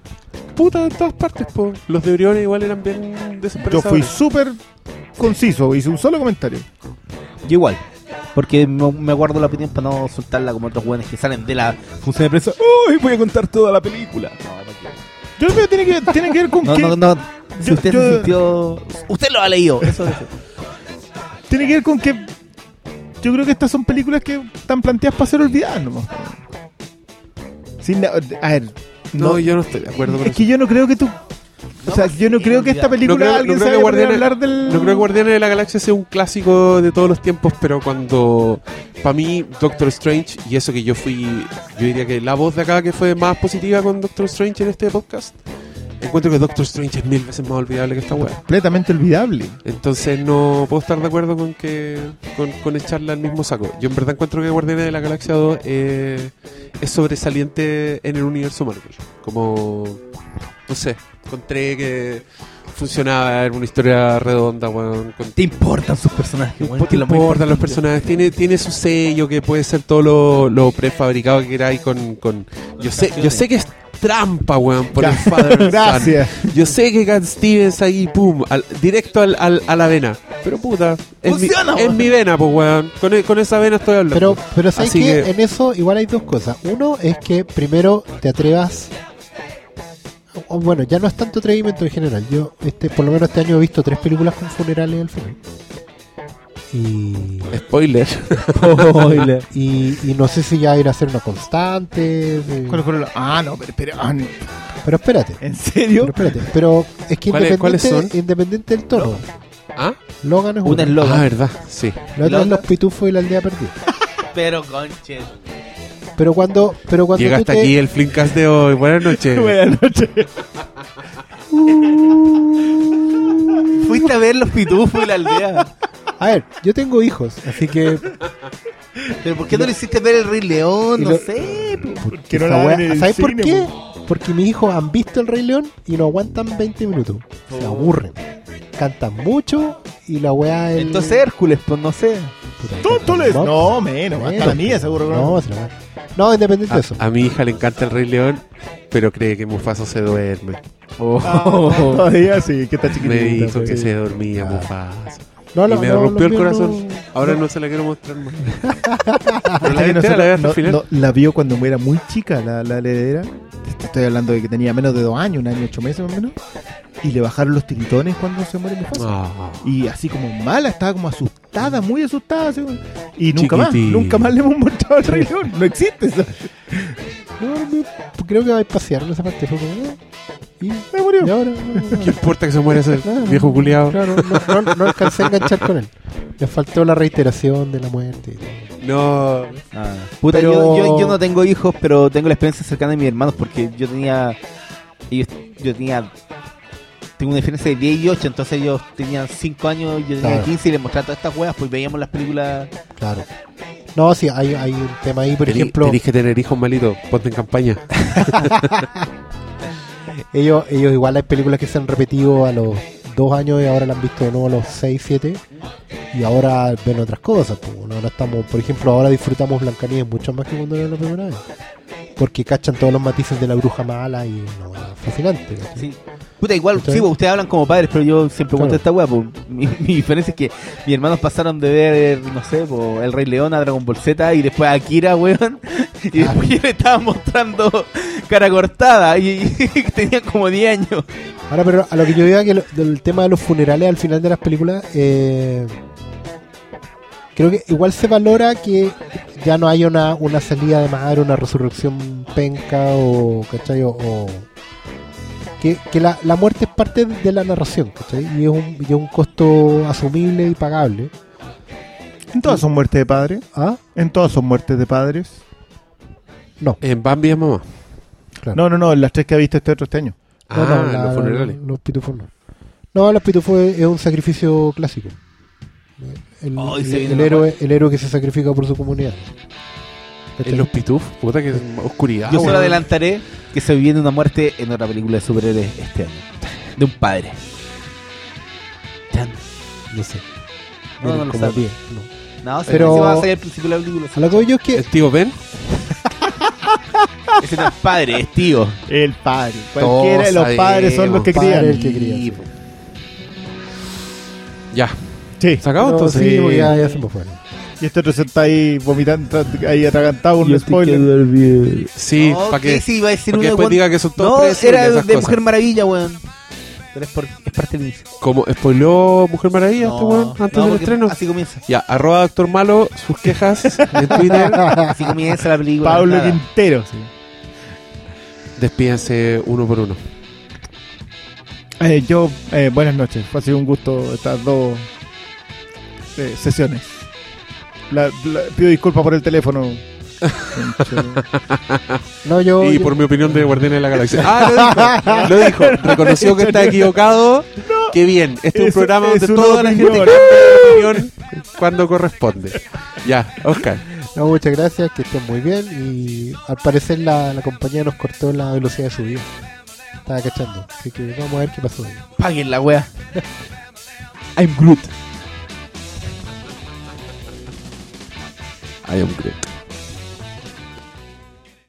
puta, en todas partes, po. Los de Orión igual eran bien Yo desesperanzadores. fui súper conciso, hice un solo comentario. Yo igual. Porque me, guardo la opinión para no soltarla como otros jóvenes que salen de la función de prensa. ¡Uy! Voy a contar toda la película. No, no quiero. Yo creo que tiene que, tiene que ver con No, que no, no. Si Yo- usted yo- se sintió. Usted lo ha leído. Eso es. tiene que ver con que yo creo que estas son películas que están planteadas para ser olvidadas nomás. Sin, a ver, No, no, yo no estoy de acuerdo con es eso. que yo no creo que tú o sea, yo no creo que esta película No creo- alguien no se creo que Guardianes- hablar del No creo que Guardianes de la Galaxia sea un clásico de todos los tiempos, pero cuando, para mí, Doctor Strange, y eso que yo fui, yo diría que la voz de acá que fue más positiva con Doctor Strange en este podcast, encuentro que Doctor Strange es mil veces más olvidable que esta weá. completamente olvidable. Entonces no puedo estar de acuerdo con que con, con echarla al mismo saco. Yo en verdad encuentro que Guardianes de la Galaxia 2 eh, es sobresaliente en el universo Marvel. Como, no sé, encontré que funcionaba, era una historia redonda, weón, con ¿Te importan sus personajes? weón? te importan los personajes. Tiene, tiene su sello que puede ser todo lo, lo prefabricado que queráis con, con. Yo sé, yo sé que es trampa, weón, por el Father Son. Gracias. Yo sé que Cat Stevens ahí, pum, al- directo al, al- a la vena. Pero puta, es, mi, Funciona, es weón. mi vena, pues, weón. Con, e- con esa vena estoy hablando. Pero, pero ¿sabes que que- En eso igual hay dos cosas. Uno es que primero te atrevas. bueno, ya no es tanto atrevimiento en general. Yo, este, por lo menos este año he visto tres películas con funerales al final. Y, Spoiler. Spoiler. y, y no sé si ya ir a hacer una constante. de- ¿Cuál fue la- Ah, no, pero, pero, ah, no. Pero espérate. ¿en serio? Pero espérate. Pero es que ¿Cuáles- cuáles independiente, son? independiente del tono. ¿Ah? Logan es Una una. Ah, verdad, sí. La otra ¿La es los pitufos y la aldea perdida. Pero conche. Pero cuando, pero cuando Llega hasta te- aquí el Flimcast de hoy. Buenas noches. Buenas noches. Fuiste a ver los pitufos y la aldea. A ver, yo tengo hijos, así que Pero ¿por qué no le hiciste ver el Rey León? No lo- sé. Que no la wea- ven en el ¿Sabes por qué? po. Porque mis hijos han visto el Rey León y no aguantan 20 minutos. Se Oh. aburren. Cantan mucho y la weá es. Entonces Hércules, pues no sé. ¡Tóntoles! No, menos. Hasta Menos. la mía seguro que No, no. se la. No, independiente de eso. A, mi hija le encanta el Rey León, pero cree que Mufasa se duerme. Ah, todavía sí, que está chiquitita. Me dijo pues. que se dormía Ah. Mufasa. No, y no, me no, rompió el corazón. no- Ahora no. no se la quiero mostrar más. Pero la entera el final. no, la vio cuando era muy chica, la, la heredera. Te estoy hablando de que tenía menos de dos años, un año, ocho meses más o menos. Y le bajaron los tiritones cuando se muere Mufasa. Ah. Y así como mala, estaba como asustada, muy asustada. así, y nunca Chiquitín. más, nunca más le hemos mostrado el Rey León. No existe eso. No, creo que va a pasear en esa parte. Fue como, eh, y Me murió. y ahora. ¿Qué importa que se muera ese Claro, viejo culiado? Claro, no, no, no alcancé a enganchar con él. Le faltó la reiteración de la muerte. y todo. No. Puta, Pero- yo, yo, yo no tengo hijos, pero tengo la experiencia cercana de mis hermanos porque yo tenía. yo tenía tengo una diferencia de 10 y 8, entonces ellos tenían 5 años, yo tenía Claro. 15 y les mostraba todas estas weas, pues veíamos las películas. Claro. No, sí, hay, hay un tema ahí, por Tení- ejemplo, Tenés que tener hijos malitos, ponte en campaña. ellos, ellos igual hay películas que se han repetido a los dos años y ahora la han visto de nuevo a los 6, 7 y ahora ven otras cosas. pues, ¿no? Ahora estamos, por ejemplo, ahora disfrutamos Blancanieves mucho más que cuando era la primera vez. Porque cachan todos los matices de la bruja mala y no, es fascinante. Sí. Puta, igual, ¿Cachai? sí, pues, ustedes hablan como padres, pero yo siempre Claro. cuento esta wea, pues, mi, mi diferencia es que mis hermanos pasaron de ver, no sé, pues, El Rey León a Dragon Ball Z y después a Akira, weón, y después yo le estaba mostrando cara cortada y, y tenían como 10 años. Ahora, pero a lo que yo diga que lo- del tema de los funerales al final de las películas, eh, creo que igual se valora que ya no haya una, una salida de madre, una resurrección penca o, ¿cachai? O, o- que, que la, la muerte es parte de la narración, ¿cachai? Y es un, y es un costo asumible y pagable. En todas son muertes de padres. ¿Ah? En todas son muertes de padres. No, En Bambi es mamá. claro. No, no, no, las tres que ha visto este otro este año. No, Ah, no, la- los funerales. Los pitufos no. No, los pitufos es, es un sacrificio clásico. El, se viene el héroe, el héroe que se sacrifica por su comunidad. En los pituf, puta que oscuridad. Yo solo adelantaré que se viene una muerte en otra película de superhéroes este año. De un padre. No sé. No, no lo. 10, no. No, se- Pero- se va a salir al principio de la película. A lo que voy yo es que ¿El tío Ben? Ese no es padre, es tío. El padre. Cualquiera de los padres son los que crían. el que. Ya. Sí. ¿Se acabó pero entonces? sí, ya, ya se me fueron. Y este otro se está ahí vomitando, ahí atragantado un spoiler. Sí, No, para que, Sí, iba a decir pa' que una, después diga que son todos No, era de cosas. Mujer Maravilla, weón. Pero es, por, es parte del inicio. Como spoileó Mujer Maravilla este weón antes no, del estreno. Así comienza. Ya, arroba Doctor Malo, sus quejas en Twitter. Así comienza la película. Pablo nada. Quintero. sí. Despídense uno por uno. Eh, yo, eh, buenas noches. Fue así un gusto estas dos eh, sesiones. La- la- pido disculpas por el teléfono. No, yo. y yo- por mi opinión de Guardianes de la Galaxia. Ah, lo dijo. Lo dijo. Reconoció que está equivocado. Qué bien. Este es un programa es donde una toda la gente cambia opinión cuando corresponde. Ya, Oscar. no, muchas gracias, que estén muy bien. Y al parecer la, la compañía nos cortó la velocidad de subida. Estaba cachando. Así que vamos a ver qué pasó. Paguen la wea. I'm Groot. I am Groot.